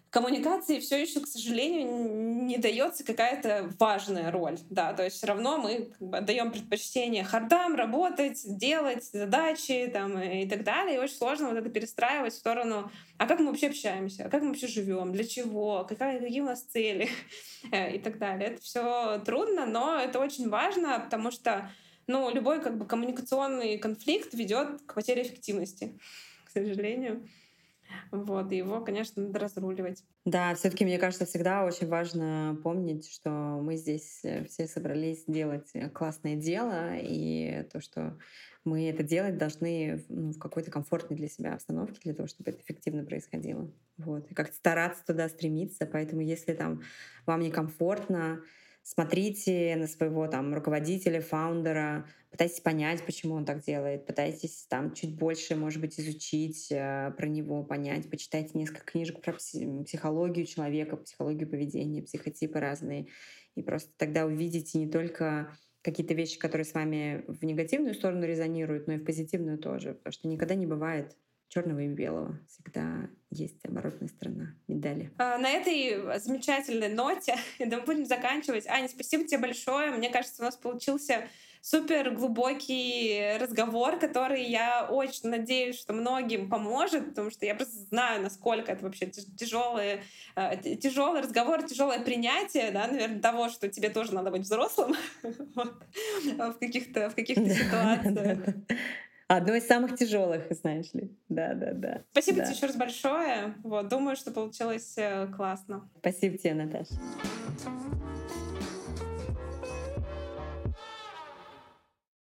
коммуникации все еще, к сожалению, не дается какая-то важная роль. Да, то есть все равно мы отдаем предпочтение хардам, работать, делать задачи там, и так далее. И очень сложно вот это перестраивать в сторону, а как мы вообще общаемся, а как мы вообще живем, для чего, какая, какие у нас цели (laughs) и так далее. Это все трудно, но это очень важно, потому что ну, любой как бы коммуникационный конфликт ведет к потере эффективности, к сожалению. Вот, и его, конечно, надо разруливать. Да, все-таки, мне кажется, всегда очень важно помнить, что мы здесь э, все собрались делать э, классное дело, и то, что мы это делать должны ну, в какой-то комфортной для себя обстановке, для того, чтобы это эффективно происходило. Вот. И как-то стараться туда стремиться. Поэтому если там вам некомфортно, смотрите на своего там руководителя, фаундера, пытайтесь понять, почему он так делает, пытайтесь там чуть больше, может быть, изучить э, про него, понять, почитайте несколько книжек про психологию человека, психологию поведения, психотипы разные, и просто тогда увидите не только какие-то вещи, которые с вами в негативную сторону резонируют, но и в позитивную тоже, потому что никогда не бывает черного и белого. Всегда есть оборотная сторона медали. А, на этой замечательной ноте (laughs) мы будем заканчивать. Аня, спасибо тебе большое. Мне кажется, у нас получился супер глубокий разговор, который я очень надеюсь, что многим поможет, потому что я просто знаю, насколько это вообще тяжелый, э, тяжелый разговор, тяжелое принятие, да, наверное, того, что тебе тоже надо быть взрослым (laughs) в каких-то в каких-то ситуациях. Одно из самых тяжелых, знаешь ли. Да, да, да. Спасибо да. тебе еще раз большое. Вот, думаю, что получилось э, классно. Спасибо тебе, Наташа.